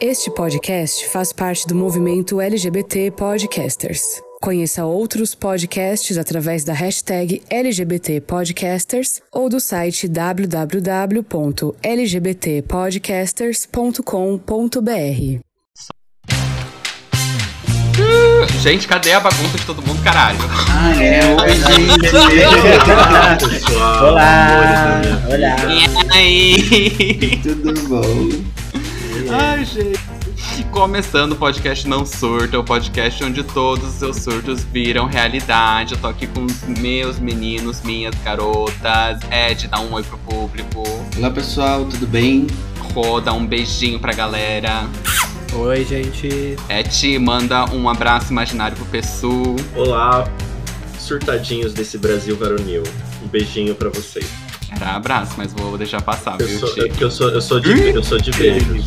Este podcast faz parte do movimento LGBT Podcasters. Conheça outros podcasts através da hashtag LGBT Podcasters ou do site www.lgbtpodcasters.com.br. Gente, cadê a bagunça de todo mundo, caralho? Ah, é. Oi, gente. Olá. Olá. E aí? Tudo bom? Ai, gente. Começando o podcast Não Surta, o podcast onde todos os seus surtos viram realidade. Eu tô aqui com os meus meninos, minhas garotas. Ed, dá um oi pro público. Olá, pessoal, tudo bem? Rô, dá um beijinho pra galera. Oi, gente. Eti, manda um abraço imaginário pro Pessu. Olá, surtadinhos desse Brasil varonil. Um beijinho pra vocês. Era abraço, mas vou deixar passar, Eu viu, sou, é porque eu sou, eu sou de, eu sou de beijos.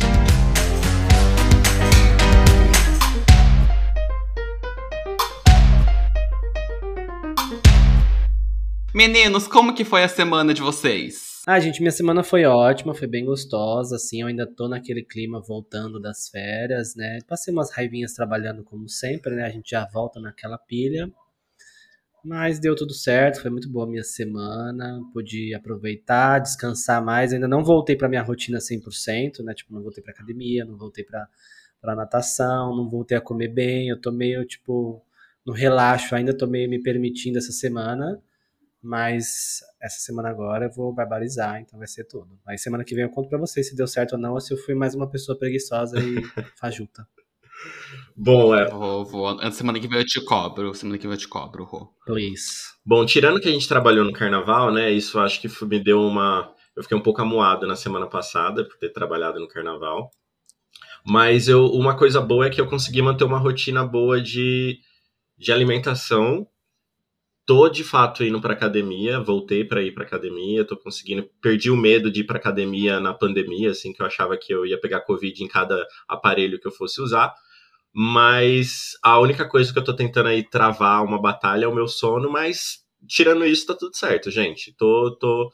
Meninos, como que foi a semana de vocês? Ah, gente, minha semana foi ótima, foi bem gostosa, assim, eu ainda tô naquele clima voltando das férias, né? Passei umas raivinhas trabalhando como sempre, né? A gente já volta naquela pilha. Mas deu tudo certo, foi muito boa a minha semana, pude aproveitar, descansar mais. Ainda não voltei pra minha rotina 100%, né? Tipo, não voltei pra academia, não voltei pra, pra natação, não voltei a comer bem. Eu tô meio, tipo, no relaxo, ainda tô meio me permitindo essa semana. Mas essa semana agora eu vou barbarizar, então vai ser tudo. Aí semana que vem eu conto pra vocês se deu certo ou não, ou se eu fui mais uma pessoa preguiçosa e fajuta. Bom, é, Vou, vou. Semana que vem eu te cobro. Semana que vem eu te cobro, Rô. Please. bom, tirando que a gente trabalhou no carnaval, né? Isso acho que me deu uma. Eu fiquei um pouco amuado na semana passada por ter trabalhado no carnaval. Mas eu, uma coisa boa é que eu consegui manter uma rotina boa de, de alimentação. Tô de fato indo pra academia, voltei pra ir pra academia, tô conseguindo. Perdi o medo de ir pra academia na pandemia, assim, que eu achava que eu ia pegar Covid em cada aparelho que eu fosse usar. Mas a única coisa que eu tô tentando aí travar uma batalha é o meu sono, mas tirando isso, tá tudo certo, gente. Tô, tô,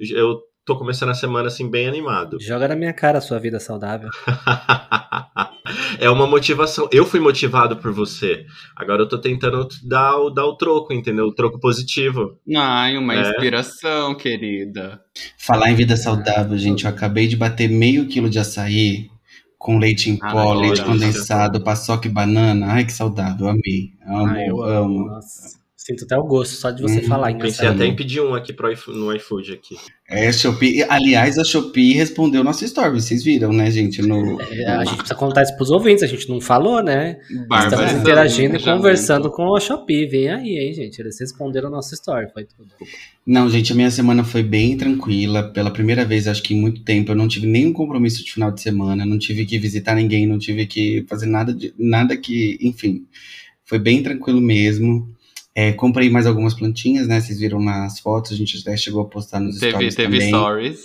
eu tô começando a semana assim bem animado. Joga na minha cara a sua vida saudável. é uma motivação. Eu fui motivado por você. Agora eu tô tentando dar o, dar o troco, entendeu? O troco positivo. Ai, uma É. inspiração, querida. Falar em vida saudável, gente, eu acabei de bater meio quilo de açaí com leite em Ai, pó, leite condensado, paçoca e banana. Ai, que saudável, amei. Amo, Ah, eu amo. Nossa. Sinto até o gosto só de você Hum, falar em Pensei até em pedir um aqui pro no iFood aqui. É, Shopee. Aliás, a Shopee respondeu nosso story, vocês viram, né, gente? No, É, a gente precisa contar isso pros ouvintes, a gente não falou, né? Bárbara. Estamos interagindo e engajamento. conversando com a Shopee. Vem aí, hein, gente? Eles responderam nossa story, foi tudo. Não, gente, a minha semana foi bem tranquila. Pela primeira vez, acho que em muito tempo, eu não tive nenhum compromisso de final de semana, não tive que visitar ninguém, não tive que fazer nada de nada que, enfim, foi bem tranquilo mesmo. É, comprei mais algumas plantinhas, né? Vocês viram nas fotos, a gente até chegou a postar nos Teve, stories teve também. stories.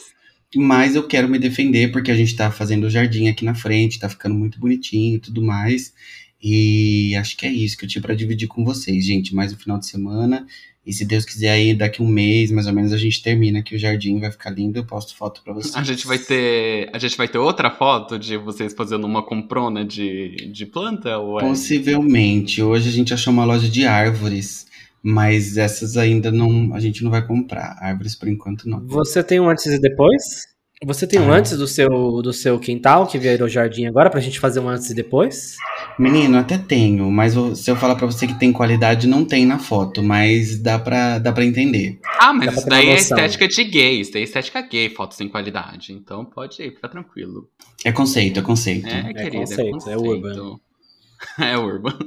Mas eu quero me defender porque a gente tá fazendo o jardim aqui na frente, tá ficando muito bonitinho e tudo mais. E acho que é isso que eu tinha pra dividir com vocês, gente. Mais um final de semana. E se Deus quiser aí, daqui um mês, mais ou menos, a gente termina aqui o jardim, vai ficar lindo. Eu posto foto pra vocês. A gente vai ter. A gente vai ter outra foto de vocês fazendo uma comprona de, de planta? Ou é? Possivelmente. Hoje a gente achou uma loja de árvores, mas essas ainda não, a gente não vai comprar. Árvores por enquanto não. Você tem um antes e depois? Você tem um Ah. antes do seu, do seu quintal, que virou jardim agora, pra gente fazer um antes e depois? Menino, até tenho, mas se eu falar pra você que tem qualidade, não tem na foto, mas dá pra, dá pra entender. Ah, mas isso daí é estética de gay. Isso daí é estética gay, fotos sem qualidade. Então pode ir, fica tranquilo. É conceito, é conceito. É, querida, conceito, é é conceito. urban. É urban.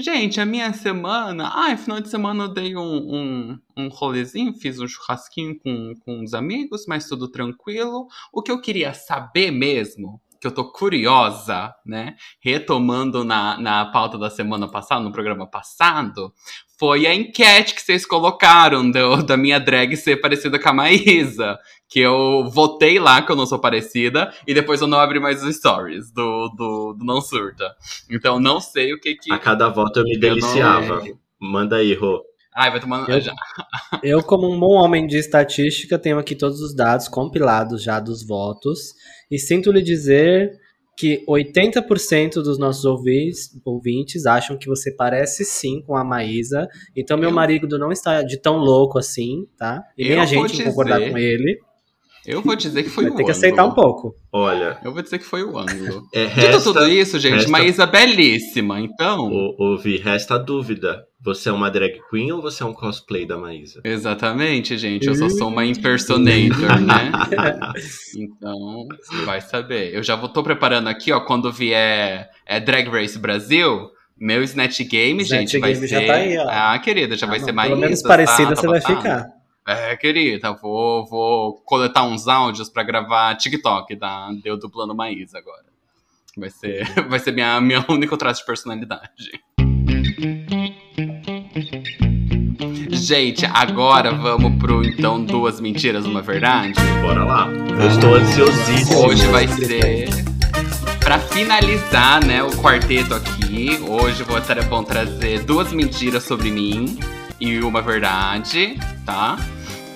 Gente, a minha semana. Ai, final de semana eu dei um, um, um rolezinho, fiz um churrasquinho com, com os amigos, mas tudo tranquilo. O que eu queria saber mesmo, que eu tô curiosa, né? Retomando na, na pauta da semana passada, no programa passado, foi a enquete que vocês colocaram do- da minha drag ser parecida com a Maísa. Que eu votei lá que eu não sou parecida, e depois eu não abri mais os stories do, do, do Não Surta. Então não sei o que que. A cada voto eu me Eu deliciava. não- Manda aí, Rô. Ai, vai tomando. Eu- Já. Eu, como um bom homem de estatística, tenho aqui todos os dados compilados já dos votos. E sinto lhe dizer que 80% dos nossos ouvintes, ouvintes acham que você parece sim com a Maísa. Então meu Eu- marido não está de tão louco assim, tá? E nem a gente concordar dizer- com ele. Eu vou dizer que foi Vai o ter que ângulo. aceitar um pouco. Olha, Eu vou dizer que foi o ângulo. é, Dito resta, tudo isso, gente, resta- Maísa belíssima. Então, ouvi, resta a dúvida. Você é uma drag queen ou você é um cosplay da Maísa? exatamente, gente, eu só sou uma impersonator, né? Então, vai saber. Eu já vou, tô preparando aqui, ó, quando vier é, Drag Race Brasil, meu Snatch Game, Snatch gente, vai Game ser... já tá aí, ó. Ah, querida, já vai Ah, não, ser mais... Pelo menos parecida você vai ficar. É, querida, vou, vou coletar uns áudios pra gravar TikTok da Deu Dublando Maísa agora. Vai ser, vai ser minha, minha única traço de personalidade. Gente, agora vamos pro então Duas Mentiras, Uma Verdade. Bora lá. Eu estou ansiosíssimo. Hoje vai ser pra finalizar, né, o quarteto aqui. Hoje vou ter bom trazer duas mentiras sobre mim e uma verdade, tá?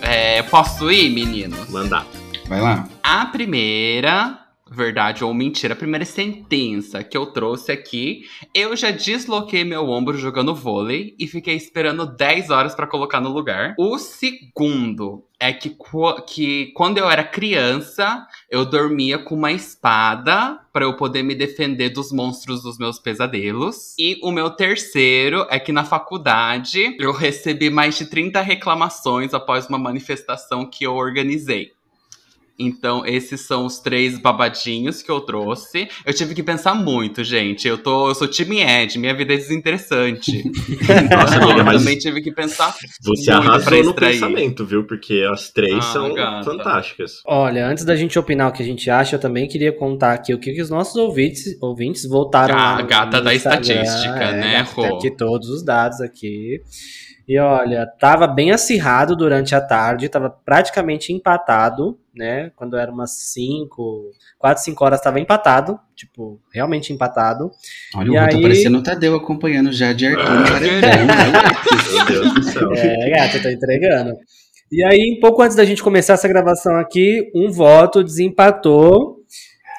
É, posso ir, meninos? Mandar. Vai lá. A primeira verdade ou mentira, a primeira sentença que eu trouxe aqui, eu já desloquei meu ombro jogando vôlei e fiquei esperando 10 horas pra colocar no lugar. O segundo é que, qu- que quando eu era criança, eu dormia com uma espada pra eu poder me defender dos monstros dos meus pesadelos. E o meu terceiro é que na faculdade eu recebi mais de 30 reclamações após uma manifestação que eu organizei. Então, esses são os três babadinhos que eu trouxe. Eu tive que pensar muito, gente. Eu, tô, eu sou time Ed, minha vida é desinteressante. Nossa, então, amiga, eu mas também tive que pensar. você muito pra arrasou no pensamento, viu? Porque as três Ah, são gata. fantásticas. Olha, antes da gente opinar o que a gente acha, eu também queria contar aqui o que, que os nossos ouvintes, ouvintes voltaram Ah, lá no- gata da Instagram. estatística, É, né, gata, tem Rô? aqui todos os dados aqui. E olha, tava bem acirrado durante a tarde, tava praticamente empatado, né? Quando era umas 5, 4, 5 horas tava empatado, tipo, realmente empatado. Olha, E o Rô tá aí- parecendo o Tadeu acompanhando já de Arthur no Ah. Meu Deus do céu. É, gata, tô entregando. E aí, um pouco antes da gente começar essa gravação aqui, um voto desempatou.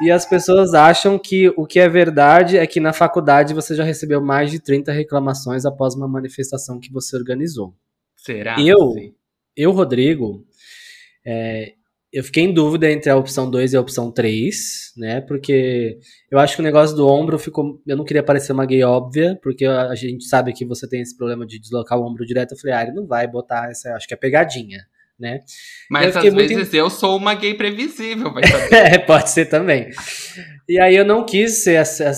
E as pessoas acham que o que é verdade é que na faculdade você já recebeu mais de 30 reclamações após uma manifestação que você organizou. Será? Eu, eu Rodrigo, é, eu fiquei em dúvida entre a opção 2 e a opção 3, né? Porque eu acho que o negócio do ombro ficou. Eu não queria parecer uma gay óbvia, porque a gente sabe que você tem esse problema de deslocar o ombro direto. Eu falei, ah, ele não vai botar essa. Acho que é pegadinha, né? Mas às fiquei muito vezes eu sou uma gay previsível, vai saber. É, pode ser também. E aí eu não quis ser, essa-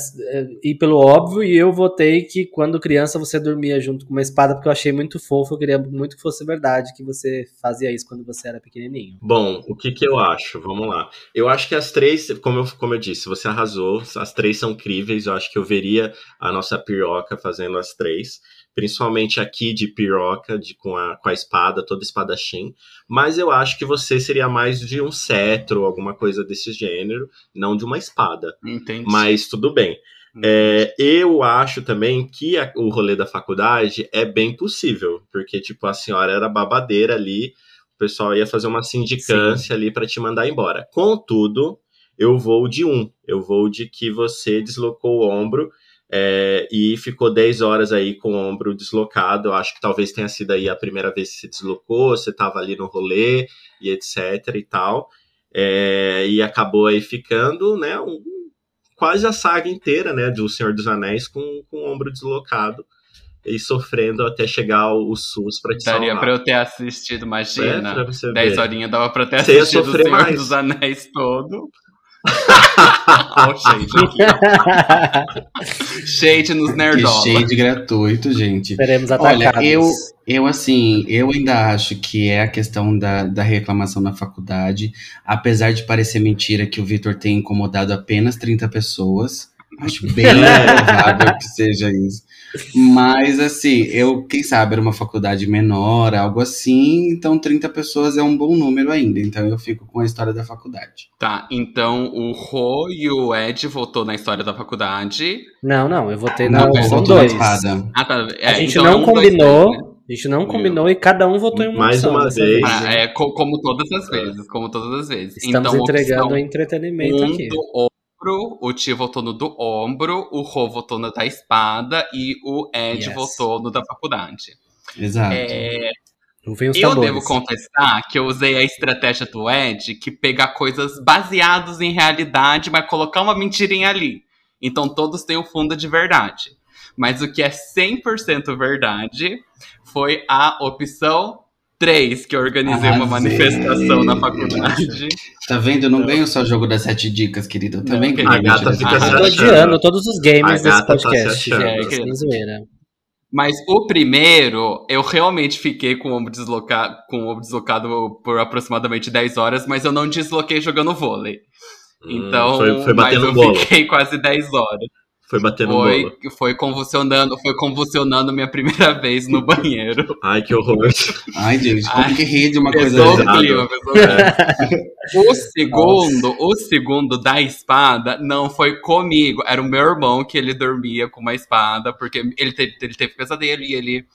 ir pelo óbvio e eu votei que quando criança você dormia junto com uma espada porque eu achei muito fofo, eu queria muito que fosse verdade que você fazia isso quando você era pequenininho. Bom, o que que eu acho? Vamos lá. Eu acho que as três, como eu, como eu disse, você arrasou, as três são críveis, eu acho que eu veria a nossa piroca fazendo as três, principalmente aqui de piroca, de, com, a, com a espada, toda espadachim, mas eu acho que você seria mais de um cetro, alguma coisa desse gênero, não de uma espada, Entendi. mas tudo bem. É, eu acho também que a- o rolê da faculdade é bem possível, porque, tipo, a senhora era babadeira ali, o pessoal ia fazer uma sindicância ali para te mandar embora. Contudo, eu vou de um, eu vou de que você deslocou o ombro é, e ficou 10 horas aí com o ombro deslocado. Eu acho que talvez tenha sido aí a primeira vez que você deslocou, você tava ali no rolê e etc e tal. É, e acabou aí ficando, né, um- quase a saga inteira, né, do Senhor dos Anéis com, com o ombro deslocado e sofrendo até chegar o, SUS para te Daria salvar. pra eu ter assistido, imagina. É, pra você 10 ver. horinhas dava pra eu ter assistido o Senhor mais. dos Anéis todo. Ó, o shade aqui. Shade nos Que nerdola. shade gratuito, gente. Seremos Olha, atacados. eu, eu assim, eu ainda acho que é a questão da, da reclamação na faculdade. Apesar de parecer mentira que o Vitor tenha incomodado apenas 30 pessoas. Acho bem provável que seja isso. Mas, assim, eu, quem sabe, era uma faculdade menor, algo assim. Então, 30 pessoas é um bom número ainda. Então, eu fico com a história da faculdade. Tá, então o Ro e o Ed voltou na história da faculdade. Não, não, eu votei na na 2. espada. Ah, tá. é, A gente então é não um, dois, combinou, três, né? a gente não combinou e cada um votou em uma Mais opção uma vez. Ah, é co- como todas as vezes, como todas as vezes. Estamos então, entregando opção entretenimento um aqui. do ombro, o Ti votou no do ombro, o Rô votou no da espada e o Ed Yes. votou no da faculdade. Exato. É, eu devo confessar que eu usei a estratégia do Ed, que pegar coisas baseadas em realidade, mas colocar uma mentirinha ali. Então todos têm o fundo de verdade. Mas o que é 100% verdade foi a opção 3, que eu organizei uma Arrasei. manifestação na faculdade. Tá vendo? Eu não ganho só o jogo das sete dicas, querido. Eu também querido. ganho. A gata fica se Eu tô dicas. achando. odiando todos os games desse tá se podcast. gente. É, zoeira. Mas o primeiro, eu realmente fiquei com o ombro deslocado, com o ombro deslocado por aproximadamente 10 horas, mas eu não desloquei jogando vôlei. Hum, Então, foi, foi mas eu bolo. fiquei quase 10 horas. Foi batendo Foi, bolo. foi convulsionando, foi convulsionando minha primeira vez no banheiro. Ai, que horror. Ai, gente, como Ai, que ri de uma coisa clima, o clima. O segundo, o segundo da espada não foi comigo, era o meu irmão que ele dormia com uma espada, porque ele teve, ele teve pesadelo e ele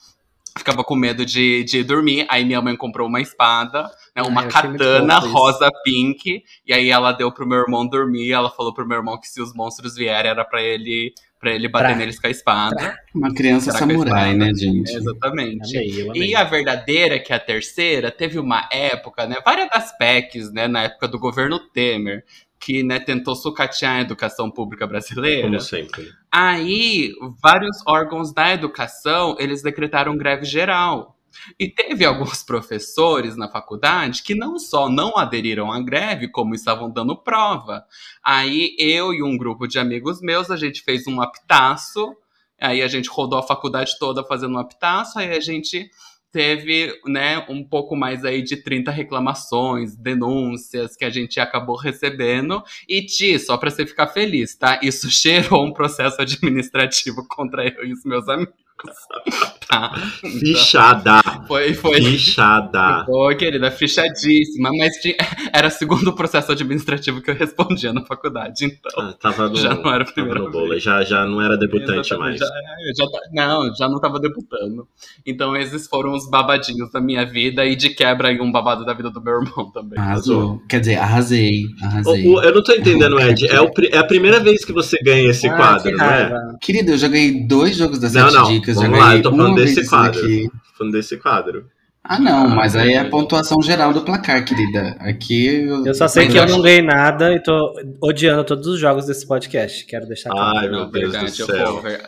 ficava com medo de, de dormir. Aí minha mãe comprou uma espada, né, uma Ai, muito katana rosa pink, e aí ela deu pro meu irmão dormir. Ela falou pro meu irmão que se os monstros vierem era pra ele, pra ele bater Pra- neles com a espada. Uma criança samurai, espada? né, gente? Exatamente. Amei, amei. E a verdadeira, que é a terceira, teve uma época, né? Várias das PECs, né? Na época do governo Temer, que né, tentou sucatear a educação pública brasileira. Como sempre. Aí, vários órgãos da educação, eles decretaram greve geral. E teve alguns professores na faculdade que não só não aderiram à greve, como estavam dando prova. Aí eu e um grupo de amigos meus, a gente fez um aptaço. Aí a gente rodou a faculdade toda fazendo um aptaço. Aí a gente teve, né, um pouco mais aí de 30 reclamações, denúncias que a gente acabou recebendo. E Ti, só pra você ficar feliz, tá? Isso cheirou um processo administrativo contra eu e os meus amigos. Tá? Fichada. foi, foi. Fichada. Foi, querida, fichadíssima, mas tinha- era o segundo processo administrativo que eu respondia na faculdade, então. Ah, tava no, Já não era no bolo. vez. Já, já não era debutante mais. já- eu já não, já não tava debutando. Então esses foram os babadinhos da minha vida e de quebra aí um babado da vida do meu irmão também. Arrasou. Quer dizer, arrasei. Arrasei. O- o- eu não tô entendendo, Ed. É, o é a primeira vez que você ganha esse Ah, quadro, que não é? raiva. Querido, eu já ganhei dois jogos das Não, sete não, dicas. Já vamos lá, ganhei eu tô falando desse quadro. daqui. Falando desse quadro. Ah, não, mas aí é a pontuação geral do placar, querida. Aqui eu. Eu só sei que eu não ganhei nada e tô odiando todos os jogos desse podcast. Quero deixar claro. Ai, meu Deus do eu céu. é,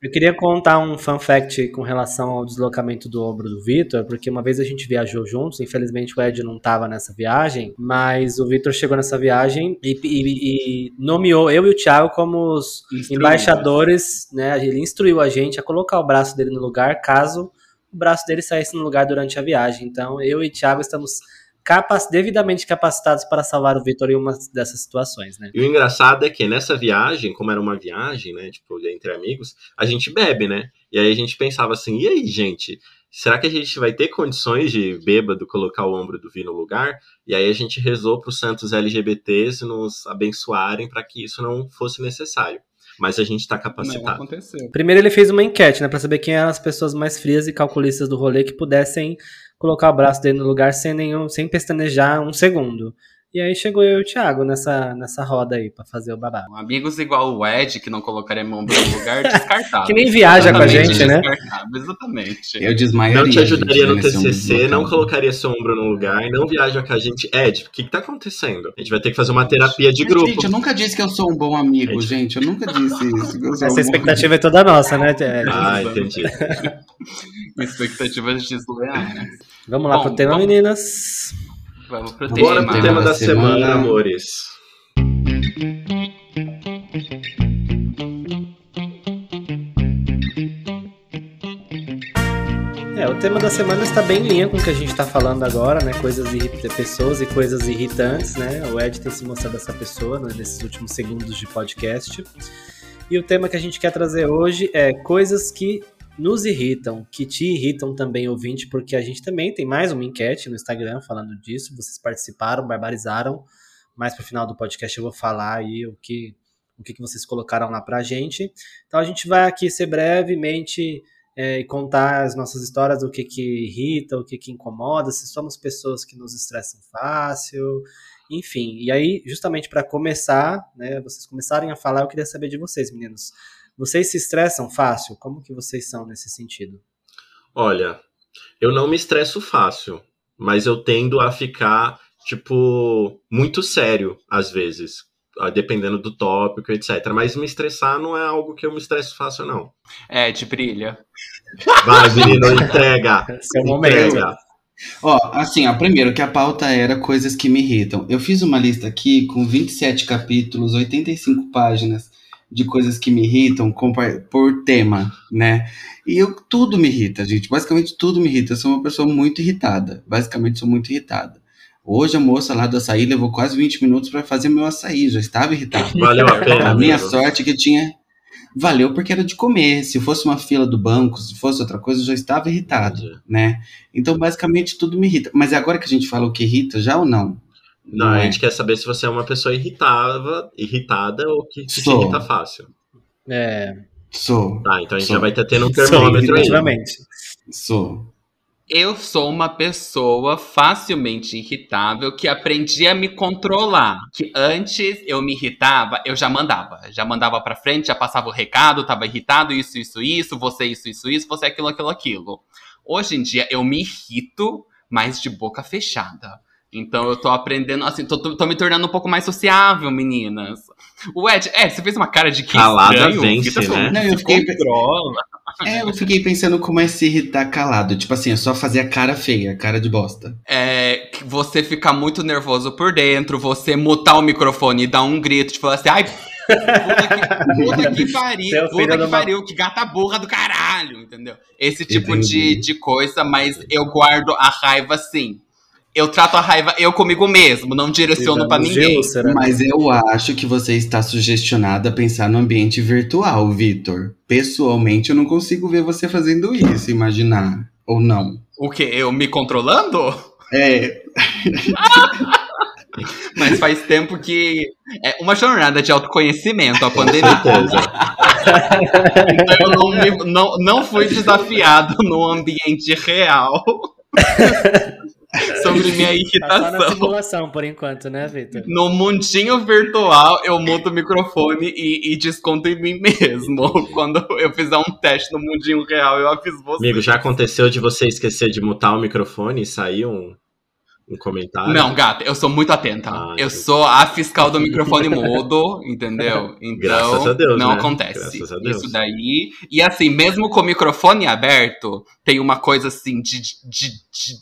Eu queria contar um fun fact com relação ao deslocamento do ombro do Vitor, porque uma vez a gente viajou juntos, infelizmente o Ed não estava nessa viagem, mas o Vitor chegou nessa viagem e, e- e nomeou eu e o Thiago como os Instruídos. embaixadores, né? Ele instruiu a gente a colocar o braço dele no lugar caso o braço dele saísse no lugar durante a viagem. Então eu e Thiago estamos capac- devidamente capacitados para salvar o Vitor em uma dessas situações, né? E o engraçado é que nessa viagem, como era uma viagem, né, tipo, entre amigos, a gente bebe, né? E aí a gente pensava assim, e aí, gente, será que a gente vai ter condições de bêbado colocar o ombro do Vi no lugar? E aí a gente rezou para os santos LGBTs nos abençoarem para que isso não fosse necessário. Mas a gente está Não capacitado. aconteceu. Primeiro ele fez uma enquete, né, Pra saber quem eram as pessoas mais frias e calculistas do rolê que pudessem colocar o braço dele no lugar sem nenhum, sem pestanejar um segundo. E aí chegou eu e o Thiago nessa, nessa roda aí pra fazer o babado. Amigos igual o Ed, que não colocaria mão no lugar, descartável. Que nem viaja com a gente, né? Exatamente. Eu desmaiaria. Não te ajudaria gente, no TCC, não colocaria seu ombro no lugar, não viaja com a gente. Ed, o que, que tá acontecendo? A gente vai ter que fazer uma terapia de Mas, grupo. Gente, eu nunca disse que eu sou um bom amigo, gente. Eu nunca disse isso. um Essa bom expectativa é toda nossa, né, Ed? Ah, entendi. Expectativas desleais. Vamos lá Bom, pro tema, vamos- meninas. Vamos pro Bora tema. pro tema da semana, semana. amores. É, o tema da semana está bem em linha com o que a gente está falando agora, né? Coisas irri- pessoas e coisas irritantes, né? O Ed tem se mostrado essa pessoa né, nesses últimos segundos de podcast. E o tema que a gente quer trazer hoje é coisas que nos irritam, que te irritam também, ouvinte, porque a gente também tem mais uma enquete no Instagram falando disso. Vocês participaram, barbarizaram. Mais pro final do podcast eu vou falar aí o que, o que, que vocês colocaram lá pra gente. Então a gente vai aqui ser brevemente é, e contar as nossas histórias do que, que irrita, o que, que incomoda, se somos pessoas que nos estressam fácil. Enfim, e aí, justamente para começar, né, vocês começarem a falar, eu queria saber de vocês, meninos. Vocês se estressam fácil? Como que vocês são nesse sentido? Olha, eu não me estresso fácil, mas eu tendo a ficar, tipo, muito sério às vezes, dependendo do tópico, etc. Mas me estressar não é algo que eu me estresso fácil, não. É, de brilha. Vai, menino, entrega. Seu momento. entrega. Ó, assim, ó, primeiro que a pauta era coisas que me irritam. Eu fiz uma lista aqui com 27 capítulos, 85 páginas de coisas que me irritam por tema, né? E eu tudo me irrita, gente. Basicamente tudo me irrita. Eu sou uma pessoa muito irritada. Basicamente sou muito irritada. Hoje a moça lá do açaí levou quase 20 minutos para fazer meu açaí, já estava irritado. Valeu a pena. A minha amigo. sorte é que tinha. Valeu porque era de comer. Se fosse uma fila do banco, se fosse outra coisa, eu já estava irritado, né? Então, basicamente, tudo me irrita. Mas é agora que a gente fala o que irrita, já ou não? Não, Não a é? gente quer saber se você é uma pessoa irritada, irritada ou que se Sou. irrita fácil. É, Sou, Tá, então a gente Sou. já vai estar tendo um sou, termômetro aí. definitivamente. sou. Eu sou uma pessoa facilmente irritável que aprendi a me controlar. Que antes eu me irritava, eu já mandava. Já mandava pra frente, já passava o recado, tava irritado, isso, isso, isso, você, isso, isso, isso, você, aquilo, aquilo, aquilo. Hoje em dia eu me irrito, mas de boca fechada. Então eu tô aprendendo, assim, tô, tô- tô me tornando um pouco mais sociável, meninas. O Ed, Ed, você fez uma cara de que Calada estranho. vence, que você né? Não, eu fiquei- controla. É, eu fiquei pensando como é se irritar calado. Tipo assim, é só fazer a cara feia, a cara de bosta. é, que você ficar muito nervoso por dentro, você mutar o microfone e dar um grito, tipo assim, ai, puta que, puta que pariu, puta que uma- pariu, que gata burra do caralho, entendeu? Esse tipo de, de coisa, mas eu guardo a raiva sim. Eu trato a raiva eu comigo mesmo, não direciono pra Tivemos ninguém. úlcera. Mas eu acho que você está sugestionado a pensar no ambiente virtual, Vitor. Pessoalmente, eu não consigo ver você fazendo isso, imaginar. Ou não. O quê? Eu me controlando? É, Mas faz tempo que. É uma jornada de autoconhecimento, a pandemia. Então eu não, me- não, não fui desafiado no ambiente real sobre minha Tá só na irritação. simulação, por enquanto, né, Vitor? No mundinho virtual, eu muto o microfone e, e desconto em mim mesmo. Quando eu fizer um teste no mundinho real, eu aviso você. Amigo, já aconteceu de você esquecer de mutar o microfone e sair um, um comentário? Não, gata, eu sou muito atenta. Ah, eu sou a fiscal do microfone mudo, entendeu? Então, Deus, não né? acontece. Isso daí. E assim, mesmo com o microfone aberto, tem uma coisa assim de, de,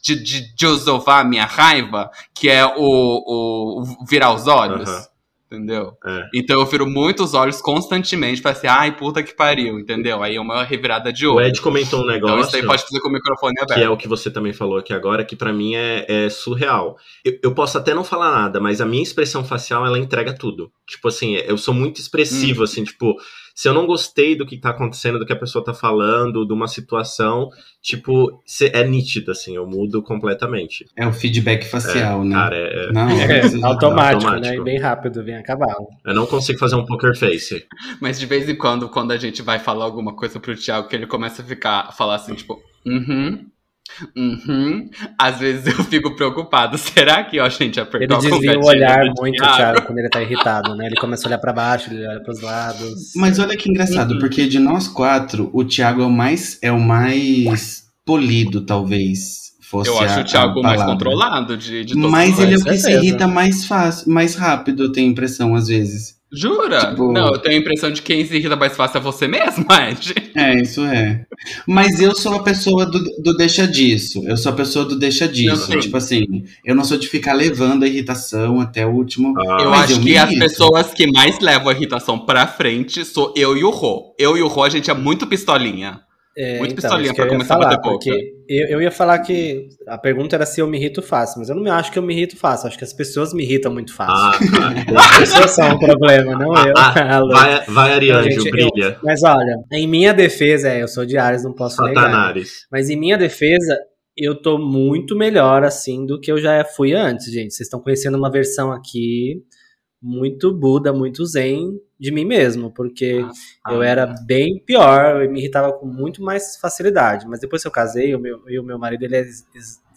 de, de, de minha raiva, que é o, o, virar os olhos. Aham. Entendeu? É. Então eu viro muito os olhos constantemente pra assim, ai, puta que pariu, entendeu? Aí é uma revirada de O olho. Ed comentou um Então negócio. isso aí pode fazer com o microfone aberto. que é o que você também falou aqui agora, que pra mim é, é surreal. Eu, eu posso até não falar nada, mas a minha expressão facial, ela entrega tudo. Tipo assim, eu sou muito Hum. expressivo, assim, tipo, se eu não gostei do que tá acontecendo, do que a pessoa tá falando, de uma situação, tipo, é nítido, assim, eu mudo completamente. é o feedback facial, né? Cara, é- é- Não, É, isso- automático, né? automático. E bem rápido, vem a cavalo. eu não consigo fazer um poker face. Mas de vez em quando, quando a gente vai falar alguma coisa pro Thiago, que ele começa a ficar, falar assim, tipo, uhum, uhum, às vezes eu fico preocupado. Será que ó, a gente Ele apertou a desvia o olhar muito, Thiago? Thiago, quando ele tá irritado, né? Ele começa a olhar pra baixo, ele olha pros lados. Mas olha que engraçado, Uhum. porque de nós quatro, o Thiago é o mais, é o mais polido, talvez. Fosse Eu acho a- o Thiago mais controlado de, de todos Mas ele é o que se irrita mais fácil, mais rápido, eu tenho impressão, às vezes. Jura? Tipo- Não, eu tenho a impressão de que quem se irrita mais fácil é você mesmo, Ed. É, isso é. Mas eu sou a pessoa do, do deixa disso. Eu sou a pessoa do deixa disso. Tipo assim, eu não sou de ficar levando a irritação até o último. Ah, Eu acho eu que as pessoas que mais levam a irritação pra frente sou eu e o Rô. Eu e o Rô, a gente é muito pistolinha. É, Muito então, pistolinha pra eu começar a falar, bater boca. porque eu, eu ia falar que a pergunta era se eu me irrito fácil, mas eu não me acho que eu me irrito fácil, acho que as pessoas me irritam muito fácil. ah, tá. As pessoas são um problema, não eu. Ah, vai, vai Arianjo, Gente, eu- brilha. Mas olha, em minha defesa, é, eu sou de Ares, não posso negar. né? Satanares. Mas em minha defesa, eu tô muito melhor assim do que eu já fui antes, gente. Vocês estão conhecendo uma versão aqui muito Buda, muito Zen de mim mesmo, porque Ah, eu era bem pior, eu me irritava com muito mais facilidade. Mas depois que eu casei, o meu, e o meu marido ele é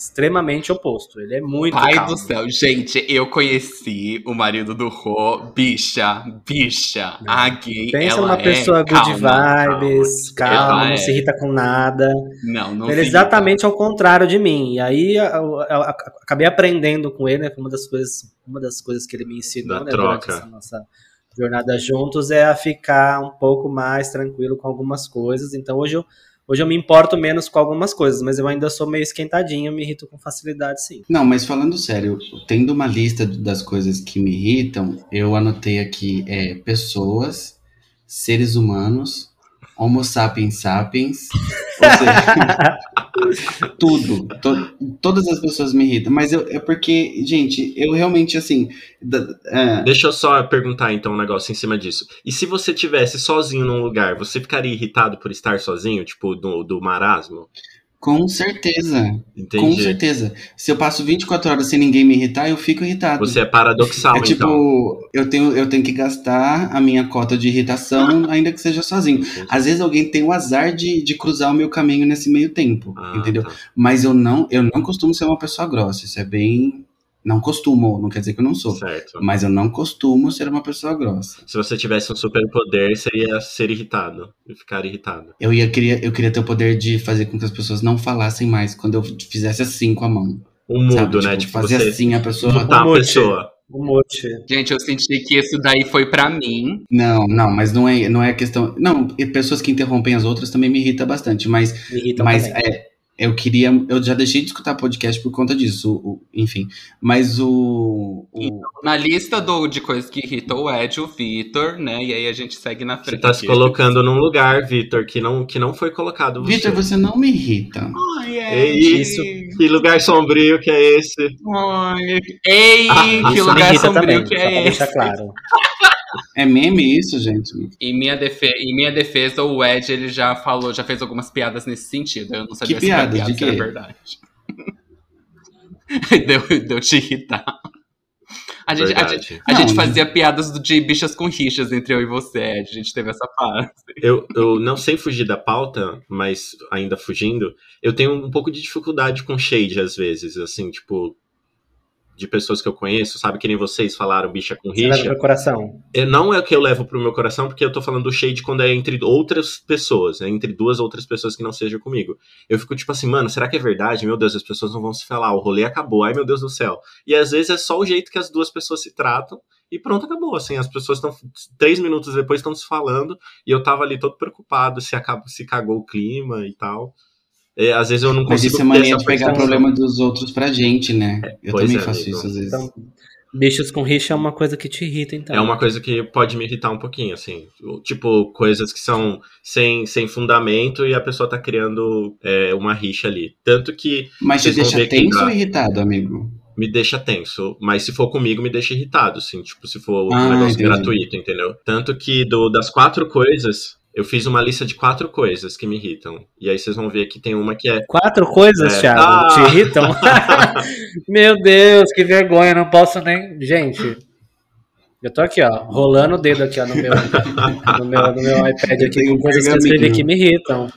extremamente oposto. Ele é muito Pai calmo. do céu, gente, eu conheci o marido do Rô, bicha, bicha, a gay, Pensa ela numa é pessoa good calma, vibes, calma. calma, não é- se irrita com nada. Não, não ele é exatamente ao contrário de mim. E aí eu, eu- eu acabei aprendendo com ele, né? Uma das coisas, uma das coisas que ele me ensinou Da né, durante troca. essa nossa jornada juntos é a ficar um pouco mais tranquilo com algumas coisas. Então hoje eu, hoje eu me importo menos com algumas coisas, mas eu ainda sou meio esquentadinho, me irrito com facilidade, sim. Não, mas falando sério, tendo uma lista das coisas que me irritam, eu anotei aqui é, pessoas, seres humanos, homo sapiens sapiens, ou seja, tudo. to- todas as pessoas me irritam. Mas eu, é porque, gente, eu realmente, assim, é, Deixa eu só perguntar então um negócio em cima disso. E se você tivesse sozinho num lugar, você ficaria irritado por estar sozinho, tipo, do, do marasmo? Com certeza, Entendi. com certeza. Se eu passo 24 horas sem ninguém me irritar, eu fico irritado. Você é paradoxal, É tipo, então. eu, tenho, eu tenho que gastar a minha cota de irritação, ainda que seja sozinho. Às vezes alguém tem o azar de, de cruzar o meu caminho nesse meio tempo, Ah, entendeu? tá. Mas eu não, eu não costumo ser uma pessoa grossa. Isso é bem. Não costumo, não quer dizer que eu não sou. Certo. Mas eu não costumo ser uma pessoa grossa. Se você tivesse um superpoder, seria ser irritado. E ficar irritado. Eu ia queria, eu queria ter o poder de fazer com que as pessoas não falassem mais quando eu fizesse assim com a mão. Um mudo, sabe? né? Tipo, Tipo, fazer você assim a pessoa. mudar a pessoa. O mote. Gente, eu senti que isso daí foi pra mim. Não, não, mas não é, não é questão. Não, e pessoas que interrompem as outras também me irrita bastante, mas Me irritam Mas também. é, eu queria. Eu já deixei de escutar podcast por conta disso. o- o- enfim. Mas o. o- Na lista do, de coisas que irritou o Ed, o Vitor, né? E aí a gente segue na Você frente. tá se colocando num lugar, Vitor, que não, que não foi colocado. Você. Vitor, você não me irrita. Ai, É Ed. isso. Que lugar sombrio que é esse? Ai, ei, Ah, que lugar sombrio também, que é esse. deixar claro. É meme isso, gente? Em minha, defe em minha defesa, o Ed ele já falou, já fez algumas piadas nesse sentido. Eu não sabia Que se era piadas? piada, De se era verdade. deu, deu te irritar. A gente, a Não, gente fazia piadas de bichas com rixas entre eu e você, Ed. A gente teve essa fase. Eu, eu não sei fugir da pauta, mas ainda fugindo, eu tenho um pouco de dificuldade com shade às vezes, assim, tipo, de pessoas que eu conheço, sabe? Que nem vocês falaram, bicha com Você leva rixa. pro coração. É, não é o que eu levo pro meu coração, porque eu tô falando do shade quando é entre outras pessoas, é entre duas outras pessoas que não sejam comigo. Eu fico tipo assim, mano, será que é verdade? Meu Deus, as pessoas não vão se falar, o rolê acabou, ai meu Deus do céu. E às vezes é só o jeito que as duas pessoas se tratam e pronto, acabou. Assim, as pessoas estão três minutos depois estão se falando e eu tava ali todo preocupado se, acabou, se cagou o clima e tal. É, às vezes eu não Mas consigo isso é mania de pegar percepção. problema dos outros pra gente, né? Eu pois também é, faço amigo. isso às vezes. Então, bichos com rixa é uma coisa que te irrita, então. É uma coisa que pode me irritar um pouquinho, assim. Tipo, coisas que são sem, sem fundamento e a pessoa tá criando é, uma rixa ali. Tanto que Mas te deixa tenso dá. ou irritado, amigo? me deixa tenso. Mas se for comigo, me deixa irritado, assim. Tipo, se for um Ah, negócio entendi. gratuito, entendeu? Tanto que do, das quatro coisas, eu fiz uma lista de quatro coisas que me irritam. E aí vocês vão ver que tem uma que é. Quatro coisas, É. Thiago, Ah! te irritam? Meu Deus, que vergonha, não posso nem. Gente, eu tô aqui, ó, rolando o dedo aqui, ó, no meu, no meu, no meu iPad aqui, com coisas que eu escrevi pergaminho. que me irritam.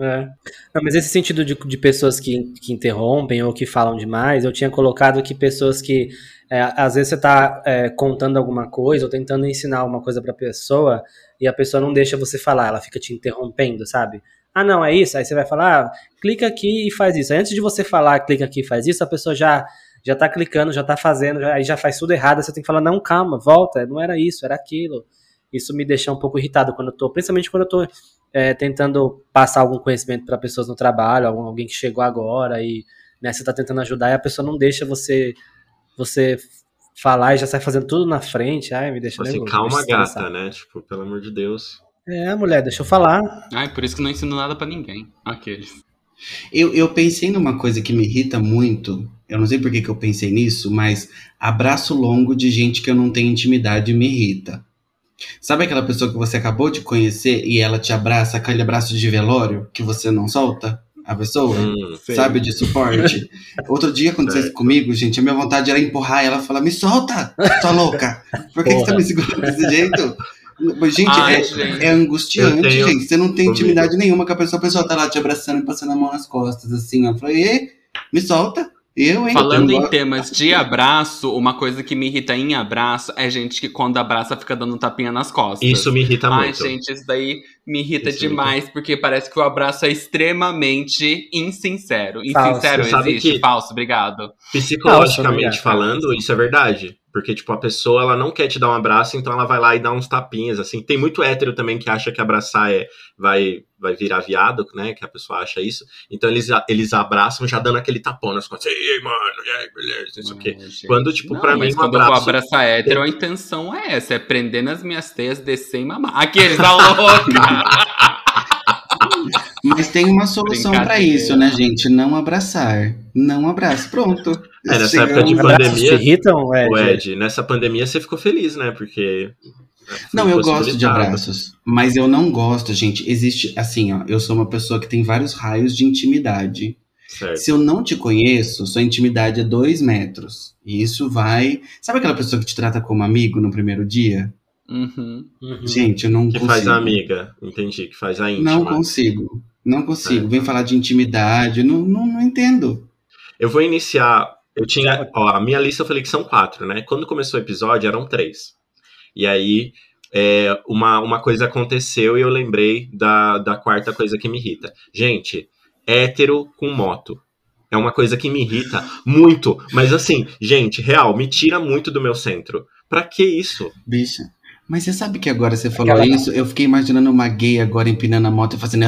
É. Não, mas esse sentido de, de pessoas que, que interrompem ou que falam demais, eu tinha colocado que pessoas que é, às vezes você tá é, contando alguma coisa ou tentando ensinar alguma coisa pra pessoa e a pessoa não deixa você falar, ela fica te interrompendo, sabe? Ah, não, é isso. Aí você vai falar, ah, clica aqui e faz isso. Aí antes de você falar, clica aqui e faz isso, a pessoa já já tá clicando, já tá fazendo, já, aí já faz tudo errado. Você tem que falar, não, calma, volta, não era isso, era aquilo. Isso me deixa um pouco irritado quando eu tô, principalmente quando eu tô é, tentando passar algum conhecimento para pessoas no trabalho, alguém que chegou agora e né, você tá tentando ajudar e a pessoa não deixa você você falar e já sai fazendo tudo na frente. Ai, me deixa Assim, nervoso, calma, gata, né? Tipo, pelo amor de Deus. É, mulher, deixa eu falar. Ai, por isso que não ensino nada pra ninguém. Aqueles. Eu, eu pensei numa coisa que me irrita muito. Eu não sei por que, que eu pensei nisso, mas abraço longo de gente que eu não tenho intimidade me irrita. Sabe aquela pessoa que você acabou de conhecer e ela te abraça, aquele abraço de velório que você não solta? A pessoa? Hum, Sabe, de suporte. Outro dia aconteceu isso comigo, gente. A minha vontade era empurrar ela e falar: Me solta, sua louca. Por que, que você tá me segurando desse jeito? Gente, Ai, é, gente. é angustiante, tenho gente. Você não tem intimidade nenhuma com a pessoa. A pessoa tá lá te abraçando e passando a mão nas costas, assim. ó. Eu falei: "Ê, Me solta. Eu, hein? Falando em temas de abraço, uma coisa que me irrita em abraço é gente que quando abraça fica dando um tapinha nas costas. Isso me irrita Ai, muito. gente, isso daí me irrita Isso me demais, porque parece que o abraço é extremamente insincero. Falso. Insincero sabe existe? Falso, obrigado. Psicologicamente obrigado. falando, isso é verdade. Porque, tipo, a pessoa, ela não quer te dar um abraço, então ela vai lá e dá uns tapinhas, assim. Tem muito hétero também que acha que abraçar é, vai, vai virar viado, né? Que a pessoa acha isso. Então eles, eles abraçam já dando aquele tapão nas costas. Ei, mano, e aí, beleza, não sei o quê. Quando, tipo, Não, pra mas mim, um quando eu vou abraço- abraçar hétero, a intenção é essa: é prender nas minhas teias, descer e mamar. Aqueles da louca! Mas tem uma solução pra Brincadeira. isso, né, gente? Não abraçar. Não abraço. Pronto. É, nessa Chegamos- época de Abraços pandemia, te irritam, Ed? O Ed, nessa pandemia você ficou feliz, né? Porque. Não, eu gosto de abraços. Mas eu não gosto, gente. Existe, assim, ó. Eu sou uma pessoa que tem vários raios de intimidade. Certo. Se eu não te conheço, sua intimidade é dois metros. E isso vai. Sabe aquela pessoa que te trata como amigo no primeiro dia? Uhum. Uhum. Gente, eu não Que consigo. faz a amiga, entendi. Que faz a íntima. Não consigo. Não consigo. É. Vem falar de intimidade. Não, não, não entendo. Eu vou iniciar. Eu tinha. Ó, a minha lista eu falei que são quatro, né? Quando começou o episódio, eram três. E aí, é, uma, uma coisa aconteceu e eu lembrei da, da quarta coisa que me irrita. Gente, hétero com moto. É uma coisa que me irrita muito. Mas assim, gente, real, me tira muito do meu centro. Pra que isso? Bicha. Mas você sabe que agora você falou Aquela- isso? Eu fiquei imaginando uma gay agora empinando a moto e fazendo.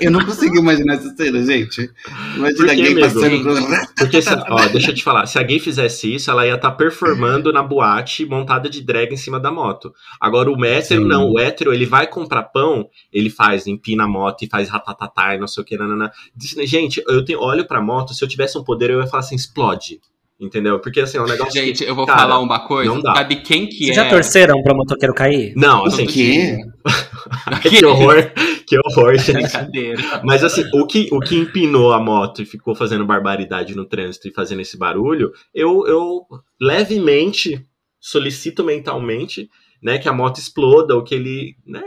Eu não consigo imaginar essa cena, gente. Por Imagina que, a gay amigo? passando pro. Porque, se, ó, deixa eu te falar, se a gay fizesse isso, ela ia estar performando na boate montada de drag em cima da moto. Agora, o hétero Sim. não. O hétero, ele vai comprar pão, ele faz, empina a moto e faz ratatatá e não sei o que, nanana. Gente, eu tenho, olho pra moto, se eu tivesse um poder, eu ia falar assim, explode. Entendeu? Porque, assim, é um negócio Gente, que, eu vou cara, falar uma coisa. não dá. Sabe quem que Vocês é? já torceram pra motoqueiro cair? Não, assim, quê? que horror, que horror, gente. Brincadeira. Mas assim, o que, o que empinou a moto e ficou fazendo barbaridade no trânsito e fazendo esse barulho, eu, eu levemente solicito mentalmente, né, que a moto exploda ou que ele, né,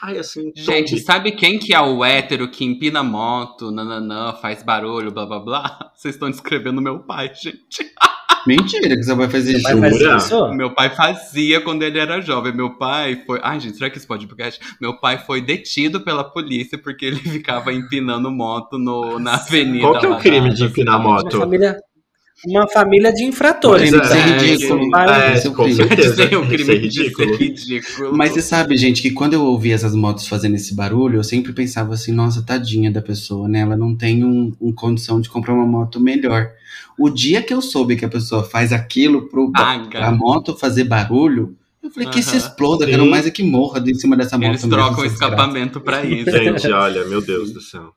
caia assim. Gente, tombe. sabe quem que é o hétero que empina moto, nananã, faz barulho, blá blá blá? Vocês estão descrevendo meu pai, gente. Mentira que você vai fazer isso. Vai fazer Jura? isso? Meu pai fazia quando ele era jovem. Meu pai foi. Ai, gente, será que isso pode podcast? Meu pai foi detido pela polícia porque ele ficava empinando moto no, na avenida. Qual que é o crime de empinar moto? família, uma família de infratores. Ser então. é, ridículo. Vai- É, Esse é o com crime. certeza. Tem o Isso é crime de ridículo. ridículo. Mas você sabe, gente, que quando eu ouvi essas motos fazendo esse barulho, eu sempre pensava assim, nossa, tadinha da pessoa, né? Ela não tem um, um condição de comprar uma moto melhor. O dia que eu soube que a pessoa faz aquilo pro, pra, moto fazer barulho, eu falei que se exploda, Sim. quero mais é que morra de em cima dessa moto Eles trocam desgraça. escapamento pra isso. Gente, olha, meu Deus do céu.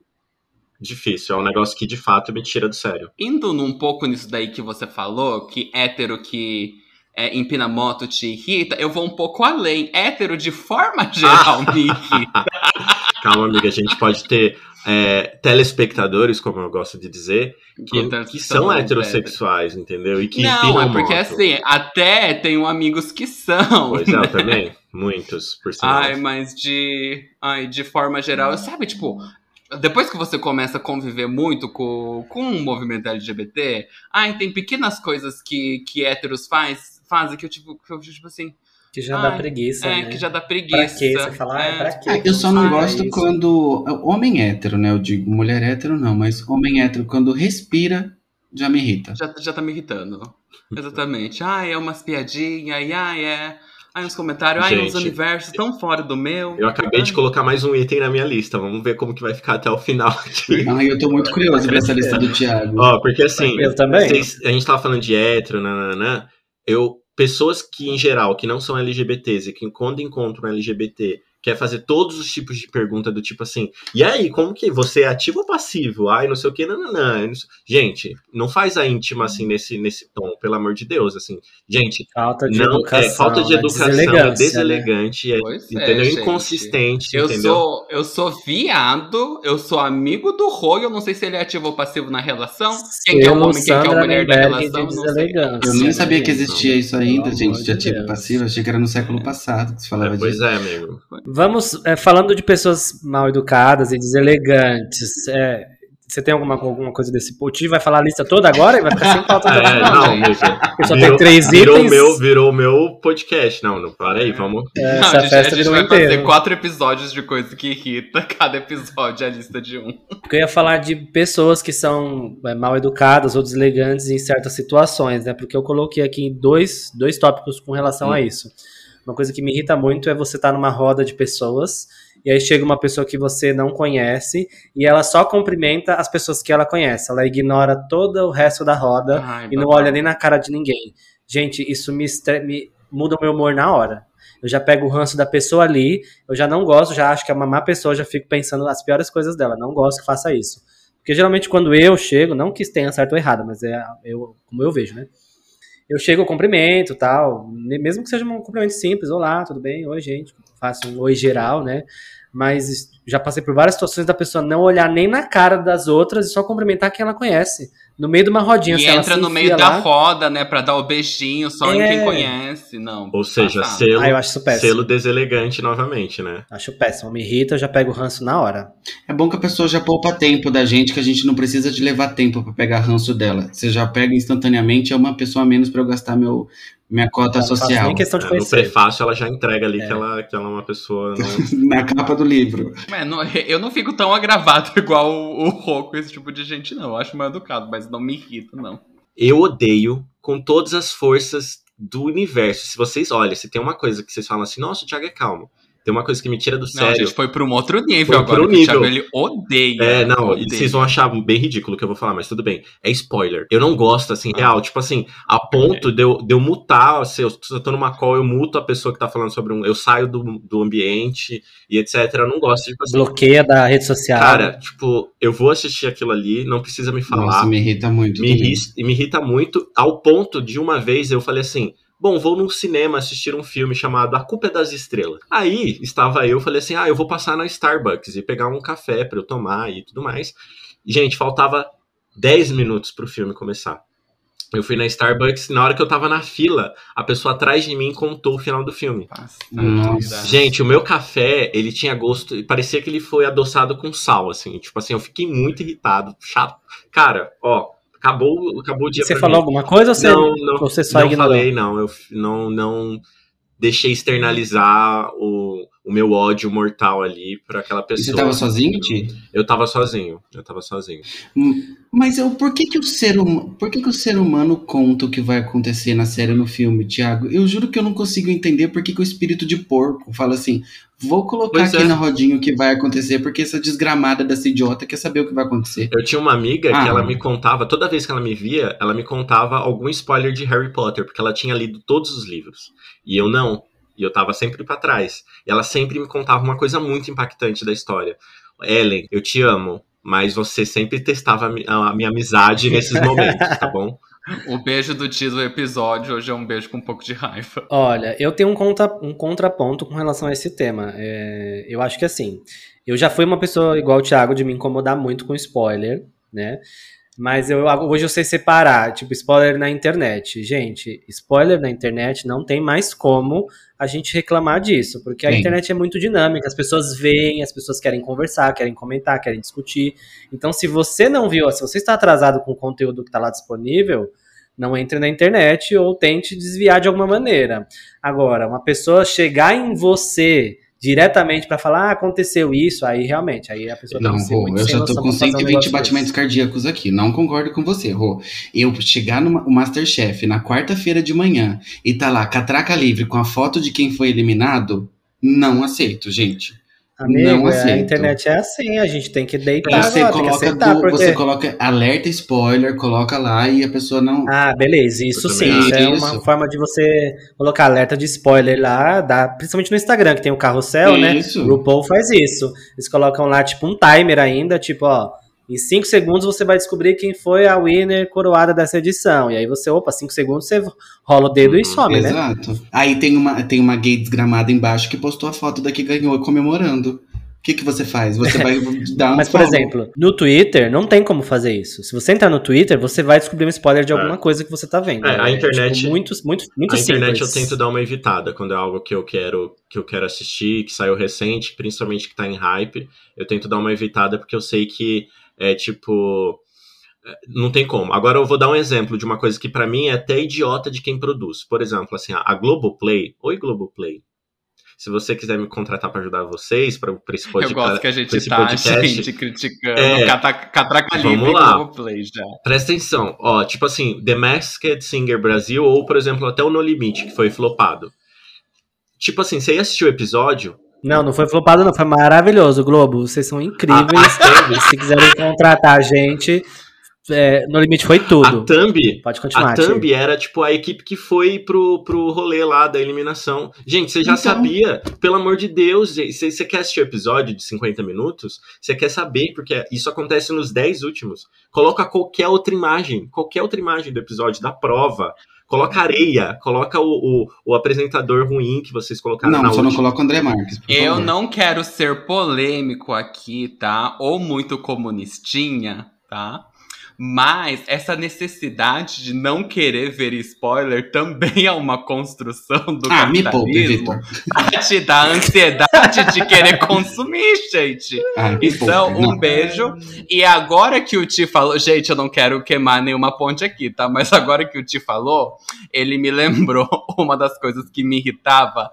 Difícil, é um negócio que de fato me tira do sério. Indo num pouco nisso daí que você falou, que hétero que é, empina moto te irrita, eu vou um pouco além. Hétero, de forma geral, me irrita. Calma, amiga, a gente pode ter é, telespectadores, como eu gosto de dizer, que, que são são heterossexuais, entendeu? E que Não, é porque moto. assim, até tenho amigos que são. Pois é, eu também. Muitos, por sinal. Ai, mas de. Ai, de forma geral, sabe, tipo. Depois que você começa a conviver muito com, com o movimento LGBT, ai, tem pequenas coisas que, que héteros faz, fazem que eu, tipo, que eu tipo assim, Que já dá Ai, preguiça, é, né? que já dá Pra preguiça. quê? Você fala, É. pra quê? Ah, eu só não Ah, gosto isso. quando. Homem hétero, né? Eu digo mulher hétero não, mas homem hétero, quando respira, já me irrita. Já, já tá me irritando. Exatamente. Ai, é umas piadinhas, ai, ai, é. Ai, uns comentários, ai, uns universos tão fora do meu. Eu acabei de colocar mais um item na minha lista. Vamos ver como que vai ficar até o final aqui. Ai, eu tô muito curioso pra essa lista do Thiago. Ó, porque assim, Eu também. vocês- a gente tava falando de hétero, nananã. Eu, pessoas que, em geral, que não são LGBTs e que quando encontram um LGBT, quer fazer todos os tipos de pergunta do tipo assim, e aí, como que você é ativo ou passivo? Ai, não sei o que, nananã. não sei- Gente, não faz a íntima assim nesse, nesse tom, pelo amor de Deus, assim. Gente, Falta de não educação. é falta de né? educação, é Deselegância, né? deselegante, é, Pois é, entendeu? gente. Inconsistente, Eu entendeu? sou, eu sou viado, eu sou amigo do Rui, eu não sei se ele é ativo ou passivo na relação. Quem que é o homem, quem que é a mulher da relação, não sei. Eu nem né, sabia que existia isso ainda, gente, de ativo e passivo. Achei que era no século passado que se falava É, pois disso. é, amigo. Vamos, é, falando de pessoas mal educadas e deselegantes, é, Você tem alguma, alguma coisa desse? O Ti vai falar a lista toda agora e vai ficar sem pauta. É, não, gente. gente, só virou, tem três virou itens. meu, virou meu podcast. Não, não, para aí, vamos. É, Não, Essa a gente, festa a gente vai inteiro. fazer quatro episódios de coisa que irrita. Cada episódio é a lista de um. Porque eu ia falar de pessoas que são é, mal educadas ou deselegantes em certas situações, né? Porque eu coloquei aqui dois, dois tópicos com relação Hum. a isso. Uma coisa que me irrita muito é você estar numa roda de pessoas e aí chega uma pessoa que você não conhece e ela só cumprimenta as pessoas que ela conhece. Ela ignora todo o resto da roda Ai, e não olha nem na cara de ninguém. Gente, isso me, me muda o meu humor na hora. Eu já pego o ranço da pessoa ali, eu já não gosto, já acho que é uma má pessoa, já fico pensando as piores coisas dela. Não gosto que faça isso. Porque geralmente quando eu chego, não que tenha certo ou errado, mas é eu, como eu vejo, né? Eu chego, eu cumprimento tal, mesmo que seja um cumprimento simples, olá, tudo bem? Oi, gente, faço um oi geral, né? Mas já passei por várias situações da pessoa não olhar nem na cara das outras e só cumprimentar quem ela conhece. No meio de uma rodinha, E entra no meio enfia da lá, roda, né, pra dar o beijinho só em É. quem conhece. Não. Ou seja, passado. selo, Ah, eu acho selo deselegante novamente, né? Acho péssimo. Me irrita, eu já pego o ranço na hora. É bom que a pessoa já poupa tempo da gente, que a gente não precisa de levar tempo pra pegar ranço dela. Você já pega instantaneamente, é uma pessoa a menos pra eu gastar meu, minha cota Eu não social. nem questão de É, no conhecer. prefácio ela já entrega ali que, ela, que ela é uma pessoa. Não... Na capa do livro. É, não- eu não fico tão agravado igual o, o Roco, esse tipo de gente, não. Eu acho mal educado, mas não me irrita, não. Eu odeio com todas as forças do universo. Se vocês olham, se tem uma coisa que vocês falam assim, nossa, o Thiago é calmo. Tem uma coisa que me tira do Não, sério. gente, foi pra um outro nível Foi agora. pro que o Thiago, nível. ele odeia. É, não, e odeia. vocês vão achar bem ridículo o que eu vou falar, mas tudo bem. É spoiler. Eu não gosto, assim, Ah. real. Tipo assim, a ponto de, eu, de eu mutar, se eu, tô numa call, eu muto a pessoa que tá falando sobre um. Eu saio do, do ambiente e etc. Eu não gosto, tipo assim. Bloqueia da rede social. Cara, tipo, eu vou assistir aquilo ali, não precisa me falar. Nossa, me irrita muito. me, também. irri- me irrita muito, ao ponto de uma vez eu falei assim. Bom, vou num cinema assistir um filme chamado A Culpa é das Estrelas. Aí estava eu, falei assim: ah, eu vou passar na Starbucks e pegar um café pra eu tomar e tudo mais. Gente, faltava 10 minutos pro filme começar. Eu fui na Starbucks, na hora que eu tava na fila, a pessoa atrás de mim contou o final do filme. Nossa. Gente, o meu café, ele tinha gosto, parecia que ele foi adoçado com sal, assim. Tipo assim, eu fiquei muito irritado, chato. Cara, ó, acabou, acabou o dia Você falou mim. alguma coisa ou você, Não, não, você só não ignorou? falei, não. Eu não, não deixei externalizar o, o meu ódio mortal ali pra aquela E pessoa. você tava sozinho, Ti? Eu tava sozinho. Eu tava sozinho. Mas eu, por que que o ser humano, por que que o ser humano conta o que vai acontecer na série ou no filme, Thiago? Eu juro que eu não consigo entender por que que o espírito de porco fala assim: "Vou colocar Pois aqui é. na rodinha o que vai acontecer, porque essa desgramada dessa idiota quer saber o que vai acontecer". Eu tinha uma amiga Ah. que ela me contava, toda vez que ela me via, ela me contava algum spoiler de Harry Potter, porque ela tinha lido todos os livros. E eu não. E eu tava sempre pra trás. E ela sempre me contava uma coisa muito impactante da história. Ellen, eu te amo, mas você sempre testava a mi- a minha amizade nesses momentos, tá bom? O beijo do tio do episódio hoje é um beijo com um pouco de raiva. Olha, eu tenho um, contra, um contraponto com relação a esse tema. É, eu acho que assim, eu já fui uma pessoa igual o Thiago de me incomodar muito com spoiler, né? Mas eu, hoje eu sei separar, tipo, spoiler na internet. Gente, spoiler na internet não tem mais como a gente reclamar disso, porque a internet é muito dinâmica, as pessoas veem, as pessoas querem conversar, querem comentar, querem discutir. Então, se você não viu, se você está atrasado com o conteúdo que está lá disponível, não entre na internet ou tente desviar de alguma maneira. Agora, uma pessoa chegar em você diretamente para falar, ah, aconteceu isso, aí realmente, aí a pessoa Não, Rô, eu já tô com pra fazer um 120 negócio batimentos desse. cardíacos aqui. Não concordo com você, Rô. Eu chegar no Masterchef na quarta-feira de manhã e tá lá, catraca livre, com a foto de quem foi eliminado, não aceito, gente. Amigo, Não a aceito. internet é assim, a gente tem que deitar Você agora, coloca, aceitar, do- porque... você coloca alerta spoiler, coloca lá e a pessoa não. Ah, beleza, isso sim, isso é acho. uma Isso. forma de você colocar alerta de spoiler lá, dá, principalmente no Instagram, que tem o carrossel, né? Isso. O RuPaul faz isso. Eles colocam lá, tipo, um timer ainda, tipo, ó, em 5 segundos você vai descobrir quem foi a winner coroada dessa edição. E aí você, opa, 5 segundos você rola o dedo e Uhum, some, né? Exato. Aí tem uma, tem uma gay desgramada embaixo que postou a foto da que ganhou comemorando. O que, que você faz? Você vai dar um Mas, por follow. exemplo, no Twitter não tem como fazer isso. Se você entrar no Twitter, você vai descobrir um spoiler de É. alguma coisa que você tá vendo. É, a internet- tipo, muito, muito, muito a internet simples. eu tento dar uma evitada quando é algo que eu quero que eu quero assistir, que saiu recente, principalmente que tá em hype. Eu tento dar uma evitada porque eu sei que É tipo. é, Não tem como. Agora eu vou dar um exemplo de uma coisa que pra mim é até idiota de quem produz. Por exemplo, assim, a Globoplay. Oi, Globoplay. Se você quiser me contratar pra ajudar vocês, pra, pra esse Eu podcast. gosto que a gente tá, podcast, gente, criticando. É. Catraca Vamos lá. Globoplay já. Presta atenção, ó, tipo assim, The Masked Singer Brasil, ou, por exemplo, até o No Limite, que foi flopado. Tipo assim, você ia assistir o episódio, Não, não foi flopado, não. Foi maravilhoso, Globo. Vocês são incríveis. Se quiserem contratar a gente, é, no limite foi a tudo. thumb, Pode continuar. a thumb era tipo a equipe que foi pro, pro rolê lá da eliminação. Gente, você já Então- sabia, pelo amor de Deus, você, você quer assistir o episódio de 50 minutos? Você quer saber, porque isso acontece nos 10 últimos. Coloca qualquer outra imagem, qualquer outra imagem do episódio, da prova. Coloca areia, coloca o, o, o apresentador ruim que vocês colocaram Não, na só não última. coloca o André Marques. por Eu favor. não quero ser polêmico aqui, tá? Ou muito comunistinha, tá? Mas essa necessidade de não querer ver spoiler também é uma construção do Ah, me poupe, capitalismo Vitor. pra te dar ansiedade de querer consumir, gente. Ah, me Então, poupe. um Não. beijo. E agora que o Ti falou, gente, eu não quero queimar nenhuma ponte aqui, tá? Mas agora que o Ti falou, ele me lembrou uma das coisas que me irritava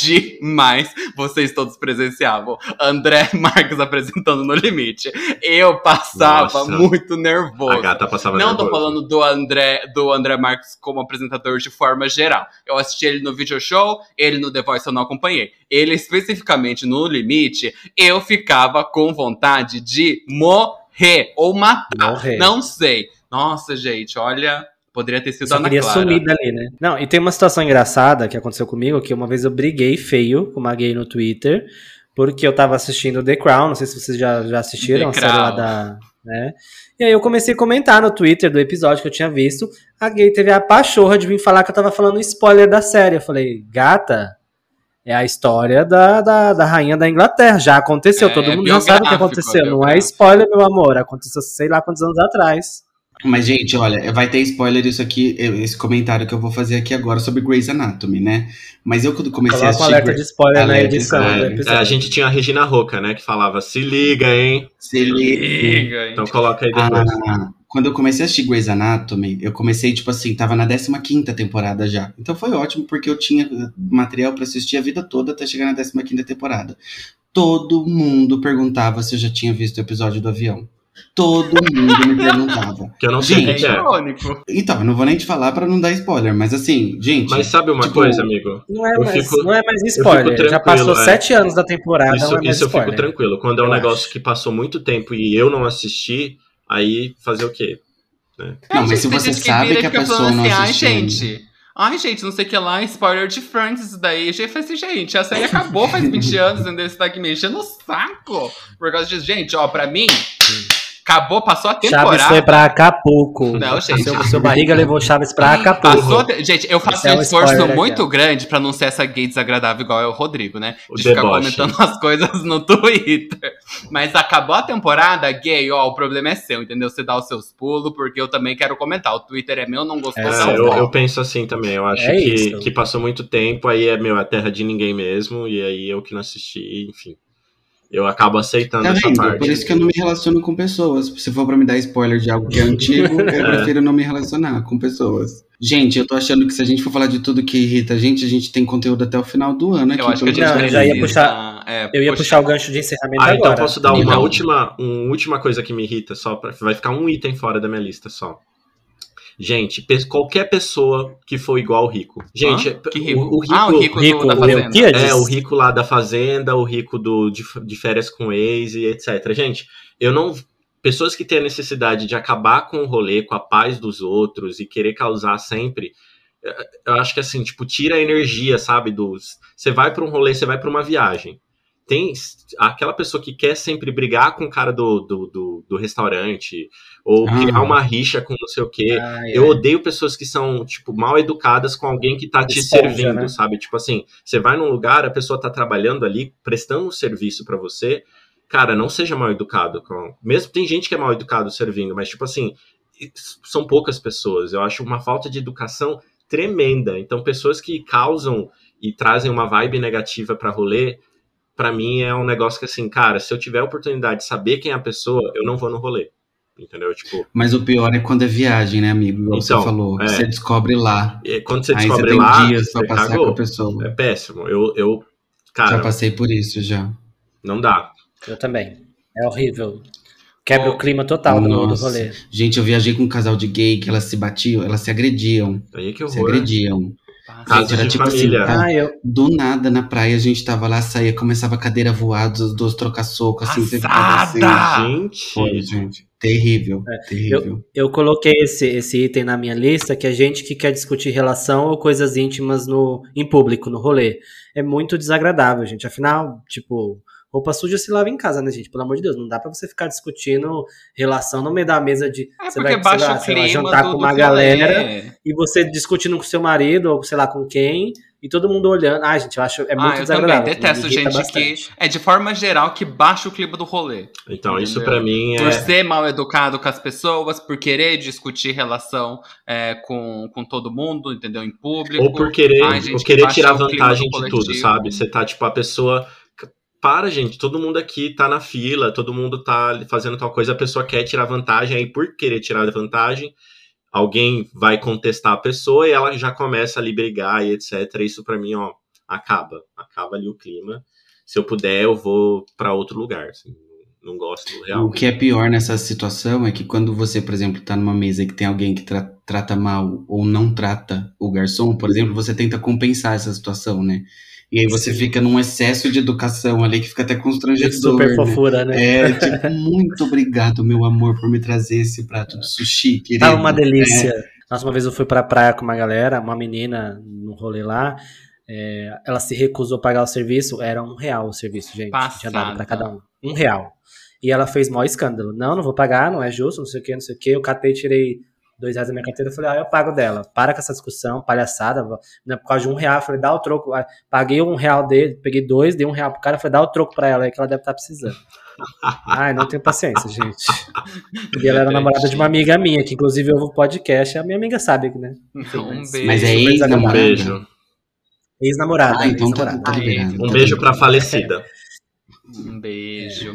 demais. Vocês todos presenciavam. André Marques apresentando no limite. Eu passava Nossa. muito A nervoso. gata passava Não tô nervosa. falando do André, do André Marques como apresentador de forma geral. Eu assisti ele no video show, ele no The Voice eu não acompanhei. Ele especificamente no Limite, eu ficava com vontade de morrer ou matar. Morrer. Não sei. Nossa, gente, olha, poderia ter sido Só Ana queria Clara. sumir dali, né? Não, e tem uma situação engraçada que aconteceu comigo, que uma vez eu briguei feio com uma gay no Twitter, porque eu tava assistindo The Crown, não sei se vocês já, já assistiram, The a série lá da... Né? E aí eu comecei a comentar no Twitter do episódio que eu tinha visto, a gay teve a pachorra de vir falar que eu tava falando spoiler da série. Eu falei, gata... É a história da, da, da rainha da Inglaterra. Já aconteceu, É, todo mundo já sabe o que aconteceu. Não é spoiler, meu amor. Aconteceu sei lá quantos anos atrás. Mas, gente, olha, vai ter spoiler isso aqui, esse comentário que eu vou fazer aqui agora sobre Grey's Anatomy, né? Mas eu, quando comecei a Coloca um assistir. alerta de spoiler na Alerta de edição spoiler. do É, episódio. a gente tinha a Regina Roca, né, que falava, se liga, hein? Se liga. Liga, hein? Então coloca aí depois. Ah, quando eu comecei a assistir Grey's Anatomy, eu comecei, tipo assim, tava na 15ª temporada já. Então foi ótimo, porque eu tinha material pra assistir a vida toda até chegar na 15ª temporada. Todo mundo perguntava se eu já tinha visto o episódio do avião. Todo mundo me perguntava. Que eu não sei Gente, que É que irônico. Então, eu não vou nem te falar pra não dar spoiler, mas assim, gente. Mas sabe uma Tipo, coisa, amigo? Não é, Eu mais, fico- não é mais spoiler. Já passou é. sete anos da temporada, Isso, não é mais isso eu fico tranquilo. Quando é um Eu negócio acho. que passou muito tempo e eu não assisti, aí fazer o quê? Não, mas se você gente sabe e que a fica pessoa falando não assim, Ai, assistiu ainda." gente. Ai, gente, não sei o que lá, spoiler de Friends, isso daí. Eu falei assim, gente, a série acabou faz 20 anos, entendeu? Você tá aqui me enchendo o saco. Por causa disso, gente, ó, pra mim, acabou, passou a temporada. Chaves foi pra Acapulco. Não, gente. Seu, seu barriga levou Chaves pra Acapulco. Passou, gente, eu faço Esse é um esforço aqui, muito ó. grande pra não ser essa gay desagradável igual é o Rodrigo, né? O De ficar deboche. comentando as coisas no Twitter. Mas acabou a temporada, gay, ó, o problema é seu, entendeu? Você dá os seus pulos, porque eu também quero comentar. O Twitter é meu, não gostou, É, não É, eu, eu penso assim também. Eu acho É que, isso. que passou muito tempo, aí é meu, a terra de ninguém mesmo, e aí eu que não assisti, enfim. Eu acabo aceitando Tá essa parte. Por isso que eu não me relaciono com pessoas. Se for pra me dar spoiler de algo que é antigo, eu É. prefiro não me relacionar com pessoas. Gente, eu tô achando que se a gente for falar de tudo que irrita a gente, a gente tem conteúdo até o final do ano aqui. Eu acho que a gente Não, eu já ia puxar- é, Eu ia puxa- puxar o gancho de encerramento Ah, então agora. posso dar uma Então. última, uma última coisa que me irrita, só pra, vai ficar um item fora da minha lista só. Gente, pe- qualquer pessoa que for igual ao rico. Gente? Que rico? O, o rico, ah, o rico, Rico, do, da Fazenda. É, o rico lá da fazenda, o rico do, de, de férias com ex e etc. Gente, eu não. Pessoas que têm a necessidade de acabar com o rolê, com a paz dos outros e querer causar sempre. eh, Eu acho que assim, tipo, tira a energia, sabe? Dos. Você vai para um rolê, você vai para uma viagem. Tem aquela pessoa que quer sempre brigar com o cara do, do, do, do restaurante, ou Ah. criar uma rixa com não sei o quê. Ai, Eu ai. odeio pessoas que são, tipo, mal educadas com alguém que tá te Esponja, servindo, né? sabe? Tipo assim, você vai num lugar, a pessoa tá trabalhando ali, prestando um serviço pra você. Cara, não seja mal educado com. Mesmo tem gente que é mal educado servindo, mas, tipo assim, são poucas pessoas. Eu acho uma falta de educação tremenda. Então, pessoas que causam e trazem uma vibe negativa pra rolê. pra mim é um negócio que assim, cara, se eu tiver a oportunidade de saber quem é a pessoa, eu não vou no rolê. Entendeu? Tipo, Mas o pior é quando é viagem, né, amigo? Então, você falou. é. Você descobre lá. e quando você Aí você descobre tem lá, dias pra você passar cagou. com a pessoa. É péssimo. Eu, eu Já cara, passei por isso, já. não dá. Eu também. É horrível. Quebra o clima total do, do Nossa. rolê. Gente, eu viajei com um casal de gay que elas se batiam, elas se agrediam. Aí que Se horror. agrediam. Caso era de tipo assim, família. Ah, Ah, eu, Do nada, na praia, a gente tava lá, saía, começava a cadeira a voar, os dois trocar soco, assim, você ficava assim. Gente, Foi, gente. Terrível, É, terrível. eu coloquei esse, esse item na minha lista, que é gente que quer discutir relação ou coisas íntimas no, em público, no rolê. É muito desagradável, gente. Afinal, tipo, roupa suja se lava em casa, né, gente? Pelo amor de Deus, não dá pra você ficar discutindo relação no meio da mesa de. É você porque vai, baixa lá, clima jantar do, com uma galera e você discutindo com seu marido, ou sei lá com quem, e todo mundo olhando. Ai, gente, eu acho. É muito Ah, eu também desagradável. detesto me irrita gente que bastante. é de forma geral que baixa o clima do rolê. então isso Entendeu? pra mim Por é ser mal educado com as pessoas, por querer discutir relação é, com, com todo mundo, entendeu? Em público. ou por querer, Ai, gente, ou que querer baixa tirar vantagem de tudo, sabe? Você tá tipo a pessoa para, gente, todo mundo aqui tá na fila, todo mundo tá fazendo tal coisa, a pessoa quer tirar vantagem, aí por querer tirar vantagem, alguém vai contestar a pessoa e ela já começa a ali brigar e etc. Isso pra mim, ó, acaba, acaba ali o clima. Se eu puder, eu vou pra outro lugar, assim, não gosto do real. O que é pior nessa situação é que quando você, por exemplo, tá numa mesa que tem alguém que tra- trata mal ou não trata o garçom, por exemplo, você tenta compensar essa situação, né? E aí você fica num excesso de educação ali que fica até constrangedor. Super né? fofura, né? É, tipo, muito obrigado, meu amor, por me trazer esse prato de sushi, querido. Tava uma delícia. É. Nossa, uma vez eu fui pra praia com uma galera, uma menina no rolê lá. é, ela se recusou a pagar o serviço, era um real o serviço, gente. Tinha dado pra Passada. cada um. Um real. E ela fez maior escândalo. Não, não vou pagar, não é justo, não sei o que, não sei o que. Eu catei, tirei dois reais da minha carteira. Eu falei, ah, eu pago dela. Para com essa discussão, palhaçada. Né, por causa de um real, eu falei, dá o troco. Ah, Paguei um real dele, peguei dois, dei um real pro cara, falei, dá o troco pra ela aí que ela deve estar precisando. Ai, não tenho paciência, gente. E ela era namorada de uma amiga minha, que inclusive ouve o podcast, a minha amiga sabe, né? Enfim, Um mas- beijo. Mas é Super Um ex-namorada. beijo. Ex-namorada. Ah, então tá, ex-namorada. tá. Um tá beijo pra falecida.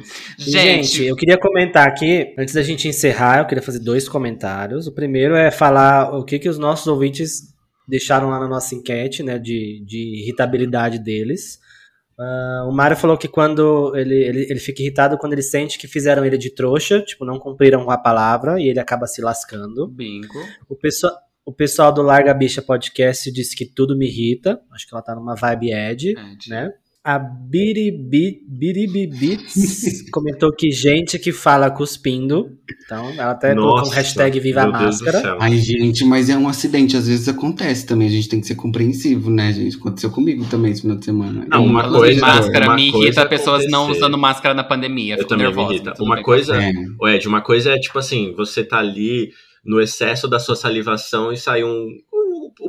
Um beijo. E, Gente, eu queria comentar aqui, antes da gente encerrar, eu queria fazer dois comentários. O primeiro é falar o que, que os nossos ouvintes deixaram lá na nossa enquete, né, de, de irritabilidade deles. Ah, o Mário falou que quando ele, ele, ele fica irritado quando ele sente que fizeram ele de trouxa, tipo, não cumpriram a palavra e ele acaba se lascando. Bingo. O pessoal, o pessoal do Larga Bicha Podcast disse que tudo me irrita. Acho que ela tá numa vibe Ed, Ed. né? A Biribi, Biribibits comentou que gente que fala cuspindo. Então, ela até colocou um Nossa, hashtag Viva Máscara. Ai, gente, mas é um acidente, às vezes acontece também, a gente tem que ser compreensivo, né, gente? Aconteceu comigo também esse final de semana. Não, uma coisa- de máscara uma me coisa irrita é pessoas não acontecer. usando máscara na pandemia. Eu também nervosa. me irrita. Uma bem. coisa, É. Ed, uma coisa é tipo assim, você tá ali no excesso da sua salivação e sai um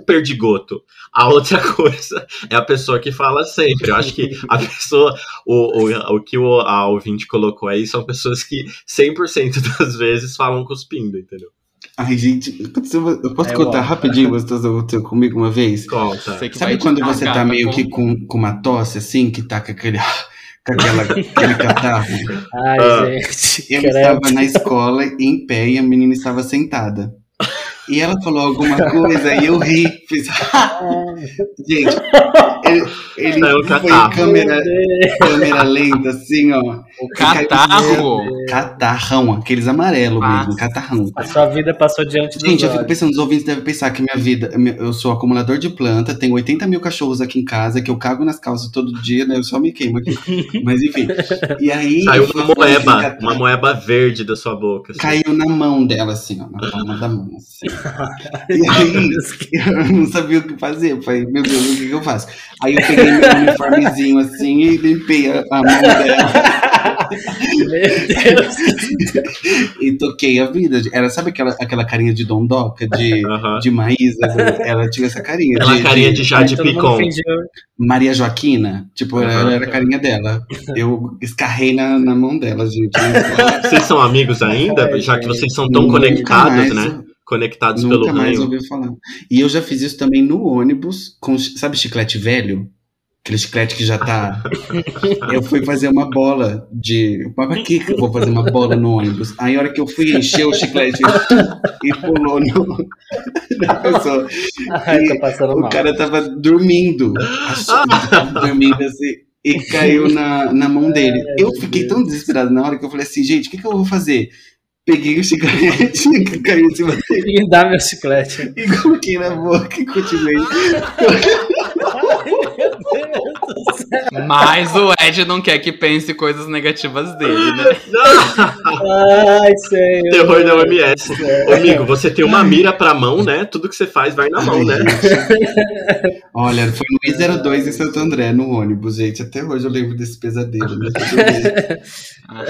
perdigoto. A outra coisa é a pessoa que fala sempre. Eu acho que a pessoa, o, o, o que o, a ouvinte colocou aí são pessoas que 100% das vezes falam cuspindo, entendeu? Ai, gente, eu posso É, contar ó. rapidinho situação que aconteceu comigo uma vez? Conta. Sabe quando você cagar, tá meio bom? que com, com uma tosse, assim, que tá com aquele, com aquela, aquele catarro? Ai, Ah. gente. Eu estava na escola, em pé, e a menina estava sentada. E ela falou alguma coisa e eu ri. Fiz, gente, ele, ele Saiu o foi catarro. em câmera, câmera lenta, assim, ó. O catarro. Catarrão, aqueles amarelos mesmo, catarrão. A sua vida passou diante dos Gente, eu fico pensando, os ouvintes devem pensar que minha vida, eu sou acumulador de planta, tenho 80 mil cachorros aqui em casa, que eu cago nas calças todo dia, né? Eu só me queimo aqui. Mas enfim. E aí. Saiu uma moeba, uma moeba verde da sua boca. assim. Caiu na mão dela, assim, ó, na palma da mão. Assim. E aí, eu não sabia o que fazer. Eu falei, meu Deus, o que eu faço? Aí eu peguei meu uniformezinho assim e limpei a, a mão dela Meu Deus. e toquei a vida. Era, sabe aquela, aquela carinha de dondoca, de, Aham. de Maísa? Ela tinha essa carinha. Aquela carinha de Jade Todo mundo Picon. Maria Joaquina, tipo, Aham. ela era a carinha dela. Eu escarrei na, na mão dela, gente. Vocês são amigos ainda? Ai, Já que vocês são tão Nunca conectados, mais- né? Conectados Nunca pelo mais ranho. ouvi falar. E eu já fiz isso também no ônibus, com, sabe chiclete velho? aquele chiclete que já tá. eu fui fazer uma bola de. Pra que que eu vou fazer uma bola no ônibus? Aí a hora que eu fui encher o chiclete e pulou no, na pessoa. Ai, tô passando o mal. cara tava dormindo. Tava dormindo assim. E caiu na, na mão dele. Eu fiquei tão desesperado na hora que eu falei assim, gente, o que, que eu vou fazer? Peguei o chiclete que caiu em cima dele E dá meu chiclete. e coloquei na boca e continuei. Mas o Ed não quer que pense coisas negativas dele, né? Ai, sei. Terror da OMS. Ô, amigo, você tem uma mira pra mão, né? Tudo que você faz vai na mão, né? Olha, foi no I02 em Santo André, no ônibus, gente. Até hoje eu lembro desse pesadelo. Né? Ah.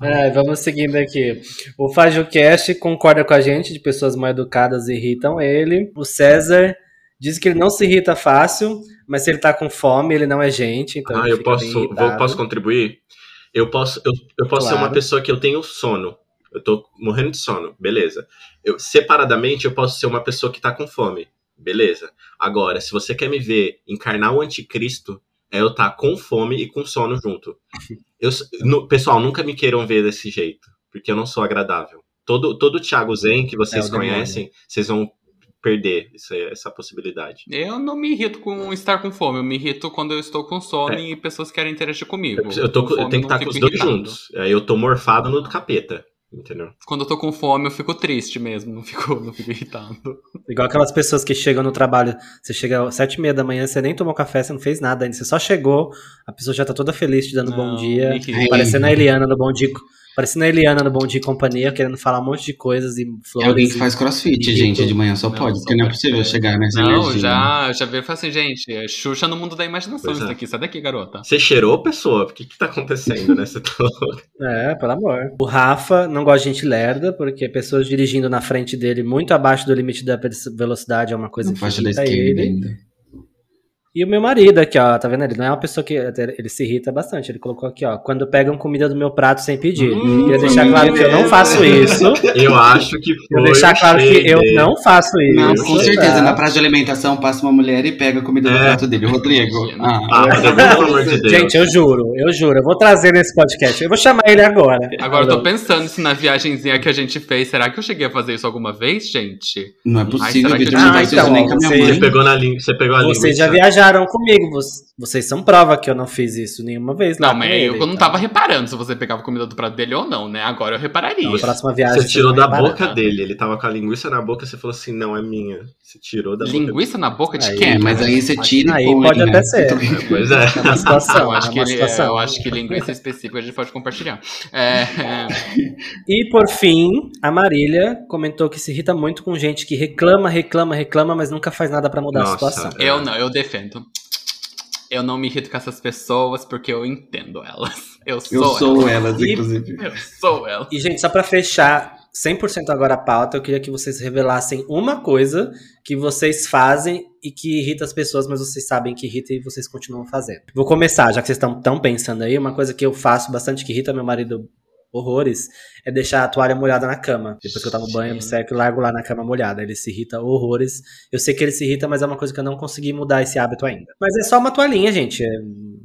Ai, vamos seguindo aqui. O FajoCast concorda com a gente, de pessoas mal educadas irritam ele. O César diz que ele não se irrita fácil, mas se ele tá com fome, ele não é gente. Então Ah, eu posso, vou, posso contribuir? Eu posso, eu, eu posso ser uma Claro. pessoa que eu tenho sono. Eu tô morrendo de sono, beleza. Eu, separadamente, eu posso ser uma pessoa que tá com fome, beleza. Agora, se você quer me ver encarnar o anticristo, é eu estar com fome e com sono junto. Eu, no- pessoal, nunca me queiram ver desse jeito, porque eu não sou agradável. Todo, todo Thiago Zen que vocês É o demônio. conhecem, vocês vão perder isso aí- essa possibilidade. Eu não me irrito com estar com fome, eu me irrito quando eu estou com sono É. e pessoas querem interagir comigo. Eu, eu tô, com- eu tenho que não estar com fico os dois irritado. juntos. Aí eu tô morfado no capeta, entendeu? Quando eu tô com fome, eu fico triste mesmo, não fico, não fico irritado. Igual aquelas pessoas que chegam no trabalho, você chega às sete e meia da manhã, você nem tomou café, você não fez nada ainda, você só chegou, a pessoa já tá toda feliz te dando bom Não, dia, me irrita. parecendo a Eliana no Bom Dia, parecendo a Eliana no Bom Dia e Companhia, querendo falar um monte de coisas e É flores. alguém que e- faz crossfit, gente, de manhã. Só Não, pode, só porque não é possível chegar nessa Não, energia. já, já veio e falei assim, gente, é Xuxa no mundo da imaginação Pois isso é. daqui, sai daqui, garota. Você cheirou, pessoa? O que que tá acontecendo, né? Você tá... É, pelo amor. O Rafa não gosta de gente lerda, porque pessoas dirigindo na frente dele muito abaixo do limite da velocidade é uma coisa Na que faixa da esquerda ele. ainda. E o meu marido aqui, ó, tá vendo? Ele não é uma pessoa que ele se irrita bastante. Ele colocou aqui, ó, quando pegam comida do meu prato sem pedir. Hum, Queria deixar claro que eu não faço isso. Eu acho que foi deixar claro que eu não faço isso. Não, com certeza. tá? Na praça de alimentação passa uma mulher e pega a comida do É. prato dele. Rodrigo. Ah, Ah, amor de Deus. Gente, eu juro, eu juro. Eu vou trazer nesse podcast. Eu vou chamar ele agora. Agora eu tô pensando se na viagenzinha que a gente fez, será que eu cheguei a fazer isso alguma vez, gente? não é possível, será que eu- Ah, então, nem com a minha você- mãe. Você pegou, na língua, você pegou a língua. Vocês já sabe? Viajaram comigo. vo- Vocês são prova que eu não fiz isso nenhuma vez. Não, mas ele, eu não tava reparando se você pegava comida do prato dele ou não, né? Agora eu repararia. Na próxima viagem. Você tirou da reparar. boca dele. Ele tava com a linguiça na boca, você falou assim, não, é minha. Você tirou da boca Linguiça na boca de Aí, quem? É, mas aí você tira Aí e põe, pode né? até ser. Pois é. É uma situação. Eu acho, é que uma ele- situação. eu acho que linguiça específica a gente pode compartilhar. É, é, E por fim, a Marília comentou que se irrita muito com gente que reclama, reclama, reclama, mas nunca faz nada pra mudar Nossa, a situação. é. eu não, eu defendo. Eu não me irrito com essas pessoas porque eu entendo elas. Eu sou, Eu sou elas. elas, inclusive. Eu sou elas. E, gente, só pra fechar 100% agora a pauta, eu queria que vocês revelassem uma coisa que vocês fazem e que irrita as pessoas, mas vocês sabem que irrita e vocês continuam fazendo. Vou começar, já que vocês estão tão pensando aí, uma coisa que eu faço bastante que irrita meu marido horrores é deixar a toalha molhada na cama. Depois que eu tomo banho, eu me seco e largo lá na cama molhada. Ele se irrita horrores. Eu sei que ele se irrita, mas é uma coisa que eu não consegui mudar esse hábito ainda. Mas é só uma toalhinha, gente. É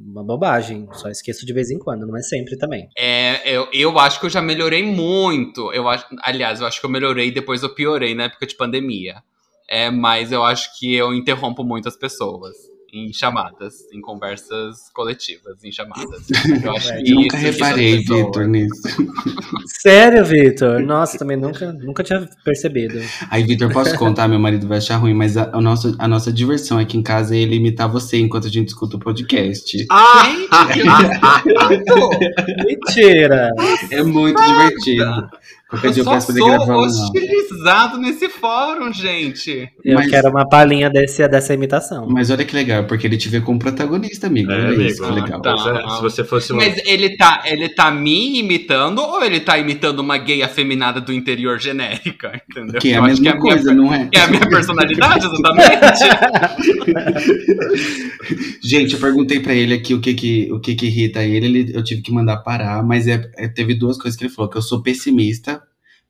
uma bobagem. Só esqueço de vez em quando, não é sempre também. É, eu, eu acho que eu já melhorei muito. Eu acho, aliás, eu acho que eu melhorei depois eu piorei na época de pandemia. É, mas eu acho que eu interrompo muito as pessoas em chamadas, em conversas coletivas, em chamadas. Eu acho É, que Nunca isso reparei, pessoas. Vitor, nisso. Sério, Vitor? Nossa, também nunca, nunca tinha percebido. Aí, Vitor, posso contar? Meu marido vai achar ruim, mas a, a nossa, a nossa diversão aqui em casa é ele imitar você enquanto a gente escuta o podcast. Ah! Mentira! É muito divertido. Eu eu só sou hostilizado nesse fórum, gente. Eu Mas- quero uma palhinha desse, dessa imitação. Mas olha que legal, porque ele te vê como protagonista, amigo. É, olha isso, amigo. que legal. Tá. É, se você fosse um. Mas ele tá, ele tá me imitando ou ele tá imitando uma gay afeminada do interior genérica? Entendeu? Que é a Eu mesma que minha coisa, per- não é? que é a minha personalidade, exatamente. Gente, eu perguntei pra ele aqui o que que, o que, que irrita ele, ele, eu tive que mandar parar, mas é, é- teve duas coisas que ele falou, que eu sou pessimista,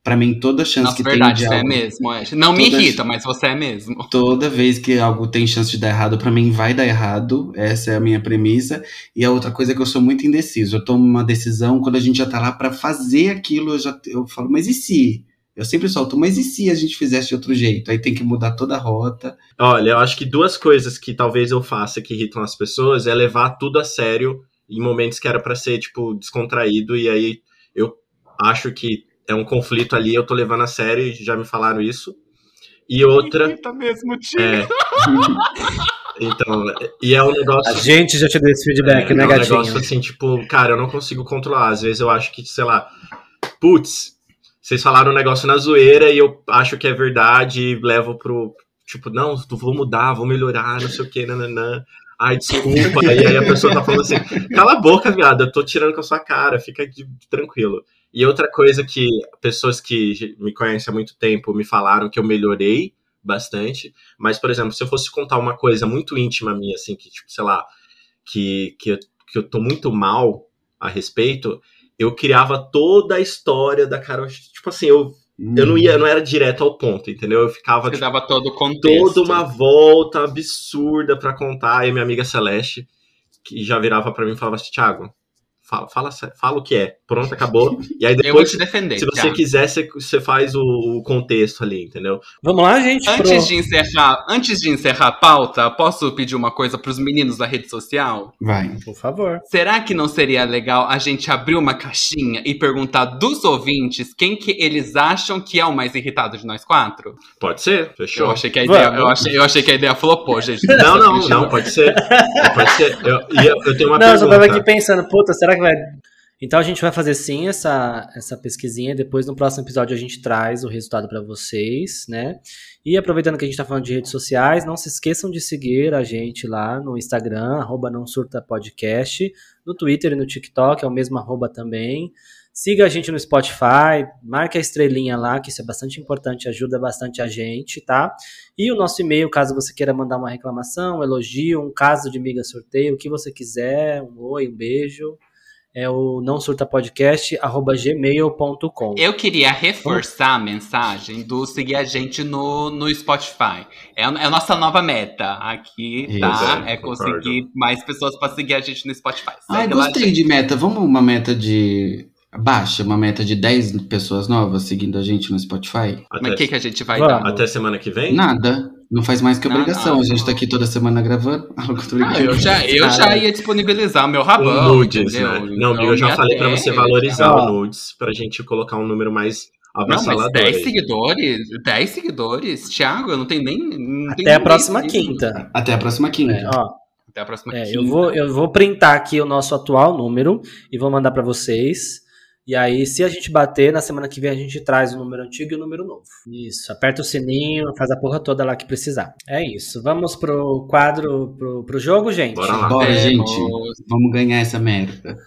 Pra mim, toda chance Nossa, que verdade, tem você de é algo, mesmo. é. Não me irrita, mas você é mesmo. toda vez que algo tem chance de dar errado, pra mim vai dar errado. Essa é a minha premissa. E a outra coisa é que eu sou muito indeciso. Eu tomo uma decisão quando a gente já tá lá pra fazer aquilo, eu já eu falo, mas e se? Eu sempre solto, mas e se a gente fizesse de outro jeito? Aí tem que mudar toda a rota. Olha, eu acho que duas coisas que talvez eu faça que irritam as pessoas é levar tudo a sério em momentos que era pra ser, tipo, descontraído, e aí eu acho que é um conflito ali, eu tô levando a sério e já me falaram isso. E outra. Irrita mesmo, tio. É. Então, e é um negócio. A gente já te deu esse feedback, é, né, é um gatinho? negócio assim, tipo, cara, eu não consigo controlar. Às vezes eu acho que, sei lá, putz, vocês falaram um negócio na zoeira e eu acho que é verdade e levo pro. Tipo, não, vou mudar, vou melhorar, não sei o que, nananã. Ai, desculpa. e aí a pessoa tá falando assim, cala a boca, viado, eu tô tirando com a sua cara, fica de- tranquilo. E outra coisa que pessoas que me conhecem há muito tempo me falaram que eu melhorei bastante. Mas, por exemplo, se eu fosse contar uma coisa muito íntima minha, assim, que, tipo, sei lá, que, que, eu, que eu tô muito mal a respeito, eu criava toda a história da Carol. Tipo assim, eu, eu não ia, eu não era direto ao ponto, entendeu? Eu ficava, Você tipo, dava todo o contexto. toda uma volta absurda pra contar. E minha amiga Celeste, que já virava pra mim e falava assim, Thiago, fala, fala, fala o que é. Pronto, acabou. E aí Eu vou depois, te defender. se você Thiago. quiser, você, você faz o, o contexto ali, entendeu? Vamos lá, gente. Antes pro- de encerrar, antes de encerrar a pauta, posso pedir uma coisa pros meninos da rede social? Vai. Por favor. Será que não seria legal a gente abrir uma caixinha e perguntar dos ouvintes quem que eles acham que é o mais irritado de nós quatro? Pode ser, Eu fechou. achei que a ideia, eu achei, eu achei que a ideia flopou, gente. Não, não, não, pode ser. Pode ser. Eu, eu, eu tenho uma não, eu só tava pergunta. aqui pensando, puta, será que vai. Então a gente vai fazer sim essa, essa pesquisinha. Depois no próximo episódio a gente traz o resultado pra vocês, né? E aproveitando que a gente tá falando de redes sociais, não se esqueçam de seguir a gente lá no Instagram, arroba não surta podcast, no Twitter e no TikTok, é o mesmo arroba também. Siga a gente no Spotify, marque a estrelinha lá, que isso é bastante importante, ajuda bastante a gente, tá? E o nosso e-mail, caso você queira mandar uma reclamação, um elogio, um caso de miga sorteio, o que você quiser, um oi, um beijo, é o não surta podcast gmail.com. Eu queria reforçar a mensagem do seguir a gente no, no Spotify. É, a- é a nossa nova meta aqui, tá? Exato, É conseguir mais pessoas pra seguir a gente no Spotify. Lá, gostei gente. de meta. Vamos uma meta de. Baixa, uma meta de 10 pessoas novas seguindo a gente no Spotify? Mas Até, o que, que a gente vai Vamos. dar? até semana que vem? Nada. Não faz mais que Não, obrigação. não. A gente tá aqui toda semana gravando. Ah, eu tô Ah, brincando. eu já, eu já ia disponibilizar o meu rabão, nudes, entendeu? né? Não, Então, eu já falei pra ter, você valorizar Ó. o nudes pra gente colocar um número mais Não, mas avassalador. 10 aí. seguidores, 10 seguidores, Thiago, eu não tenho nem. não tenho Até a nem próxima quinta. Até a próxima quinta. É, ó, Até a próxima é, quinta. eu, vou, eu vou printar aqui o nosso atual número e vou mandar pra vocês. E aí, se a gente bater, na semana que vem a gente traz o número antigo e o número novo. Isso, aperta o sininho, faz a porra toda lá que precisar. É isso. Vamos pro quadro, pro, pro jogo, gente? Bora lá. Bora, Temos- gente. Vamos ganhar essa merda.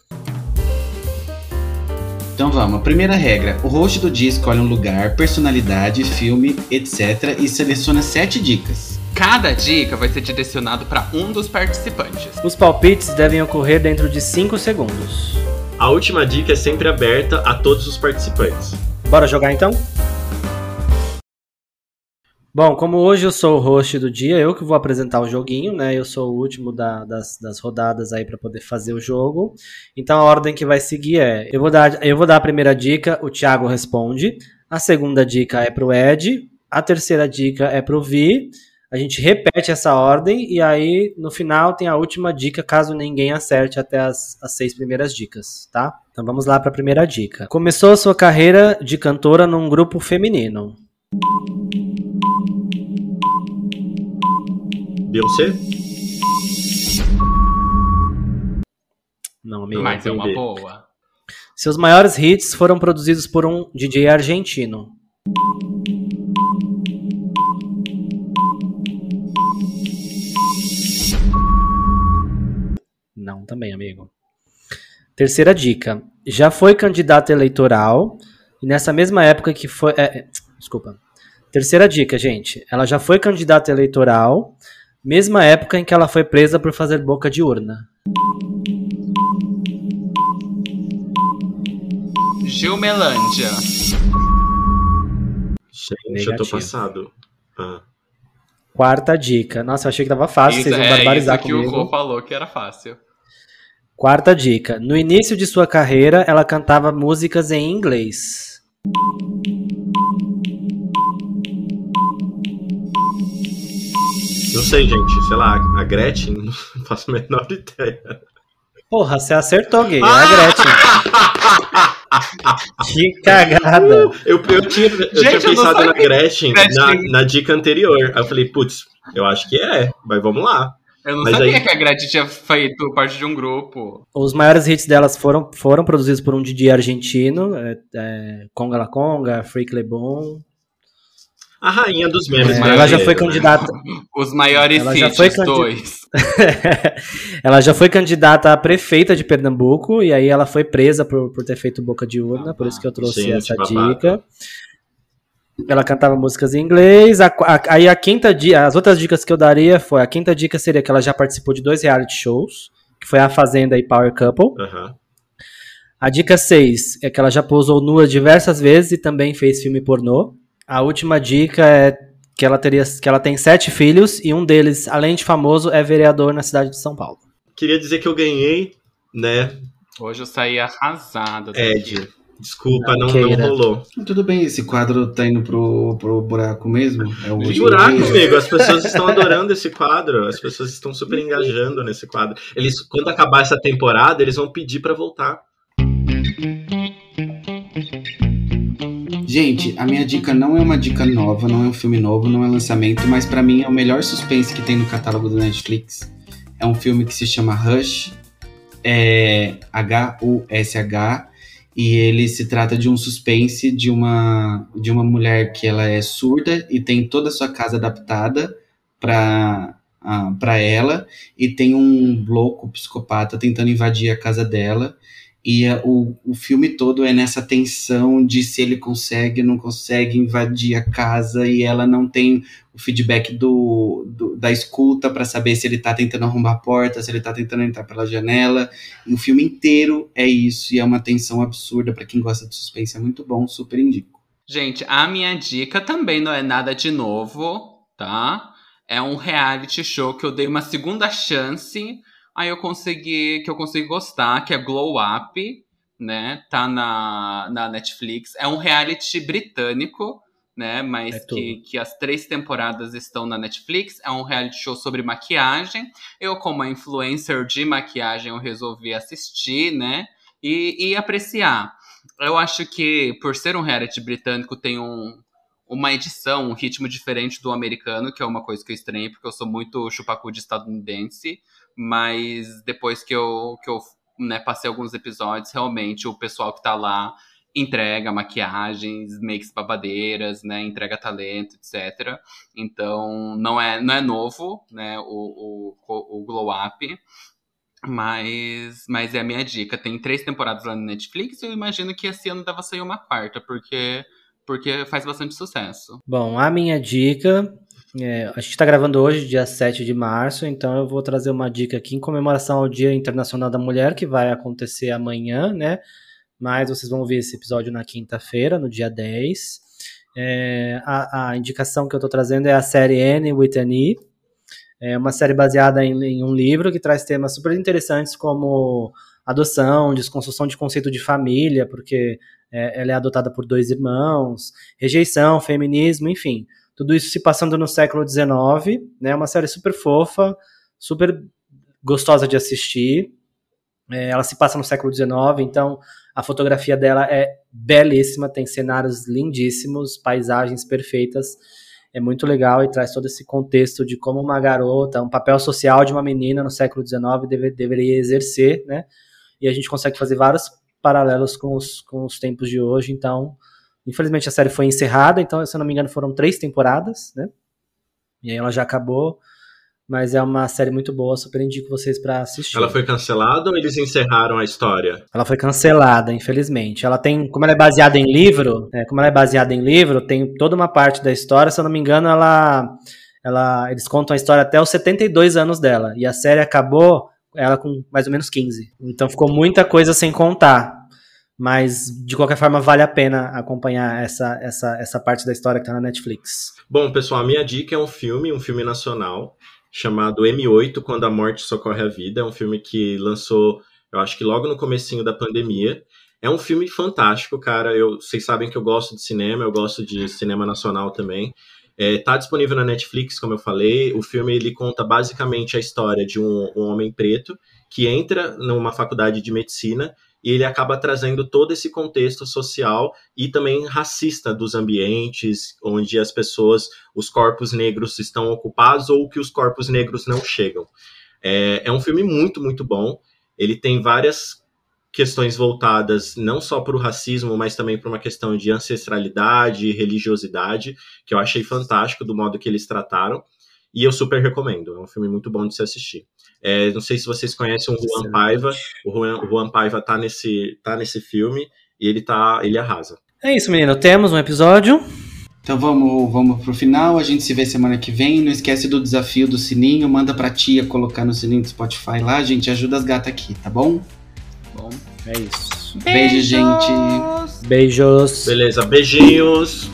Então vamos. Primeira regra: o host do dia escolhe um lugar, personalidade, filme, etc. e seleciona sete dicas. Cada dica vai ser direcionado para um dos participantes. Os palpites devem ocorrer dentro de 5 segundos. A última dica é sempre aberta a todos os participantes. Bora jogar então? Bom, como hoje eu sou o host do dia, eu que vou apresentar o joguinho, né? Eu sou o último da- das, das rodadas aí para poder fazer o jogo. Então a ordem que vai seguir é: eu vou dar, eu vou dar a primeira dica, o Thiago responde. A segunda dica é pro Ed. A terceira dica é pro Vi. A gente repete essa ordem e aí no final tem a última dica, caso ninguém acerte até as, as seis primeiras dicas, tá? Então vamos lá para a primeira dica. Começou a sua carreira de cantora num grupo feminino. Beyoncé? Não, amigo. Mas é uma boa. Seus maiores hits foram produzidos por um DJ argentino. Não, também, amigo. Terceira dica. Já foi candidata eleitoral e nessa mesma época que foi. é, é, desculpa. Terceira dica, gente. Ela já foi candidata eleitoral, mesma época em que ela foi presa por fazer boca de urna. Gilmelândia. Gente, eu tô passado. Ah. Quarta dica. Nossa, eu achei que tava fácil, Isso, vocês vão é barbarizar isso que comigo. o Rô falou que era fácil. Quarta dica. No início de sua carreira, ela cantava músicas em inglês. Não sei, gente. Sei lá, a Gretchen, não faço a menor ideia. Porra, você acertou, gay. É a Gretchen. que cagada. Eu, eu tinha, eu Gente, tinha eu pensado na. Gretchen, Gretchen. Na, na dica anterior. Aí eu falei, putz, eu acho que é, mas vamos lá. Eu não Mas sabia aí- que a Gretchen tinha feito parte de um grupo. Os maiores hits delas foram, foram produzidos por um DJ argentino, é, é, Conga La Conga, Freak Le Bon. A rainha dos memes. É, mas ela já foi né? candidata. Os maiores Ela já hits, foi candid- dois. ela já foi candidata a prefeita de Pernambuco e aí ela foi presa por, por ter feito boca de urna, por isso que eu trouxe Gente, essa babado. dica. Ela cantava músicas em inglês. a- a- aí a quinta dica, as outras dicas que eu daria foi a quinta dica seria que ela já participou de dois reality shows, que foi a Fazenda e Power Couple. Aham. A dica 6 é que ela já posou nua diversas vezes e também fez filme pornô. A última dica é que ela teria que ela tem sete filhos e um deles, além de famoso, é vereador na cidade de São Paulo. Queria dizer que eu ganhei, né, Hoje eu saí arrasada. Ed. Desculpa, Não não, não rolou. Tudo bem, esse quadro tá indo pro, pro buraco mesmo? É o Buraco, dia? amigo. As pessoas estão adorando esse quadro. As pessoas estão super engajando nesse quadro. Eles, quando acabar essa temporada, eles vão pedir pra voltar. Gente, a minha dica não é uma dica nova, não é um filme novo, não é lançamento, mas pra mim é o melhor suspense que tem no catálogo do Netflix. É um filme que se chama Rush, é H-U-S-H, e ele se trata de um suspense de uma, de uma mulher que ela é surda e tem toda a sua casa adaptada pra, ah, pra ela, e tem um louco psicopata tentando invadir a casa dela. E é, o, o filme todo é nessa tensão de se ele consegue ou não consegue invadir a casa e ela não tem o feedback do, do- da escuta para saber se ele tá tentando arrombar a porta, se ele tá tentando entrar pela janela. E o filme inteiro é isso e é uma tensão absurda para quem gosta de suspense, é muito bom, super indico. Gente, a minha dica também não é nada de novo, tá? É um reality show que eu dei uma segunda chance, aí eu consegui, que eu consegui gostar, que é Glow Up, né? Tá na, na Netflix. É um reality britânico, né? Mas É que, que as três temporadas estão na Netflix. É um reality show sobre maquiagem. Eu, como influencer de maquiagem, eu resolvi assistir, né? E, e apreciar. Eu acho que, por ser um reality britânico, tem um, uma edição, um ritmo diferente do americano, que é uma coisa que eu estranhei, porque eu sou muito chupacu de estadunidense. Mas depois que eu, que eu né, passei alguns episódios, realmente o pessoal que tá lá entrega maquiagens, makes babadeiras, né, entrega talento, etc. Então, não é, não é novo, né, o, o, o Glow Up, mas, mas é a minha dica. Tem três temporadas lá no Netflix e eu imagino que esse ano deva sair uma quarta, porque, porque faz bastante sucesso. Bom, a minha dica. É, a gente está gravando hoje, dia 7 de março, então eu vou trazer uma dica aqui em comemoração ao Dia Internacional da Mulher, que vai acontecer amanhã, né? Mas vocês vão ver esse episódio na quinta-feira, no dia 10. É, a, a indicação que eu estou trazendo é a série Anne with an E. É uma série baseada em, em um livro que traz temas super interessantes como adoção, desconstrução de conceito de família, porque é, ela é adotada por dois irmãos, rejeição, feminismo, enfim. Tudo isso se passando no século XIX, né? Uma série super fofa, super gostosa de assistir. É, ela se passa no século XIX, então a fotografia dela é belíssima, tem cenários lindíssimos, paisagens perfeitas. É muito legal e traz todo esse contexto de como uma garota, um papel social de uma menina no século XIX deve, deveria exercer, né? E a gente consegue fazer vários paralelos com os, com os tempos de hoje. Então, infelizmente a série foi encerrada, então, se eu não me engano, foram três temporadas, né? E aí ela já acabou. Mas é uma série muito boa, super indico vocês pra assistir. Ela foi cancelada ou eles encerraram a história? Ela foi cancelada, infelizmente. Ela tem, como ela é baseada em livro, né, como ela é baseada em livro, tem toda uma parte da história, se eu não me engano, ela, ela, eles contam a história até os 72 anos dela. E a série acabou ela com mais ou menos 15. Então ficou muita coisa sem contar. Mas, de qualquer forma, vale a pena acompanhar essa, essa, essa parte da história que tá na Netflix. Bom, pessoal, a minha dica é um filme, um filme nacional, chamado M8, Quando a Morte Socorre a Vida. É um filme que lançou, eu acho que logo no comecinho da pandemia. É um filme fantástico, cara. Eu, vocês sabem que eu gosto de cinema, eu gosto de cinema nacional também. É, tá disponível na Netflix, como eu falei. O filme ele conta basicamente a história de um, um homem preto que entra numa faculdade de medicina e ele acaba trazendo todo esse contexto social e também racista dos ambientes onde as pessoas, os corpos negros estão ocupados ou que os corpos negros não chegam. É, é um filme muito, muito bom. Ele tem várias questões voltadas não só para o racismo, mas também para uma questão de ancestralidade, religiosidade, que eu achei fantástico do modo que eles trataram. E eu super recomendo. É um filme muito bom de se assistir. É, não sei se vocês conhecem o Juan Paiva. O Juan, o Juan Paiva tá nesse, tá nesse filme e ele tá. ele arrasa. É isso, menino. Temos um episódio. Então vamos, vamos pro final. A gente se vê semana que vem. Não esquece do desafio do sininho. Manda pra tia colocar no sininho do Spotify lá. gente ajuda as gatas aqui, tá bom? Bom, é isso. Beijo, gente. Beijos. Beleza, beijinhos.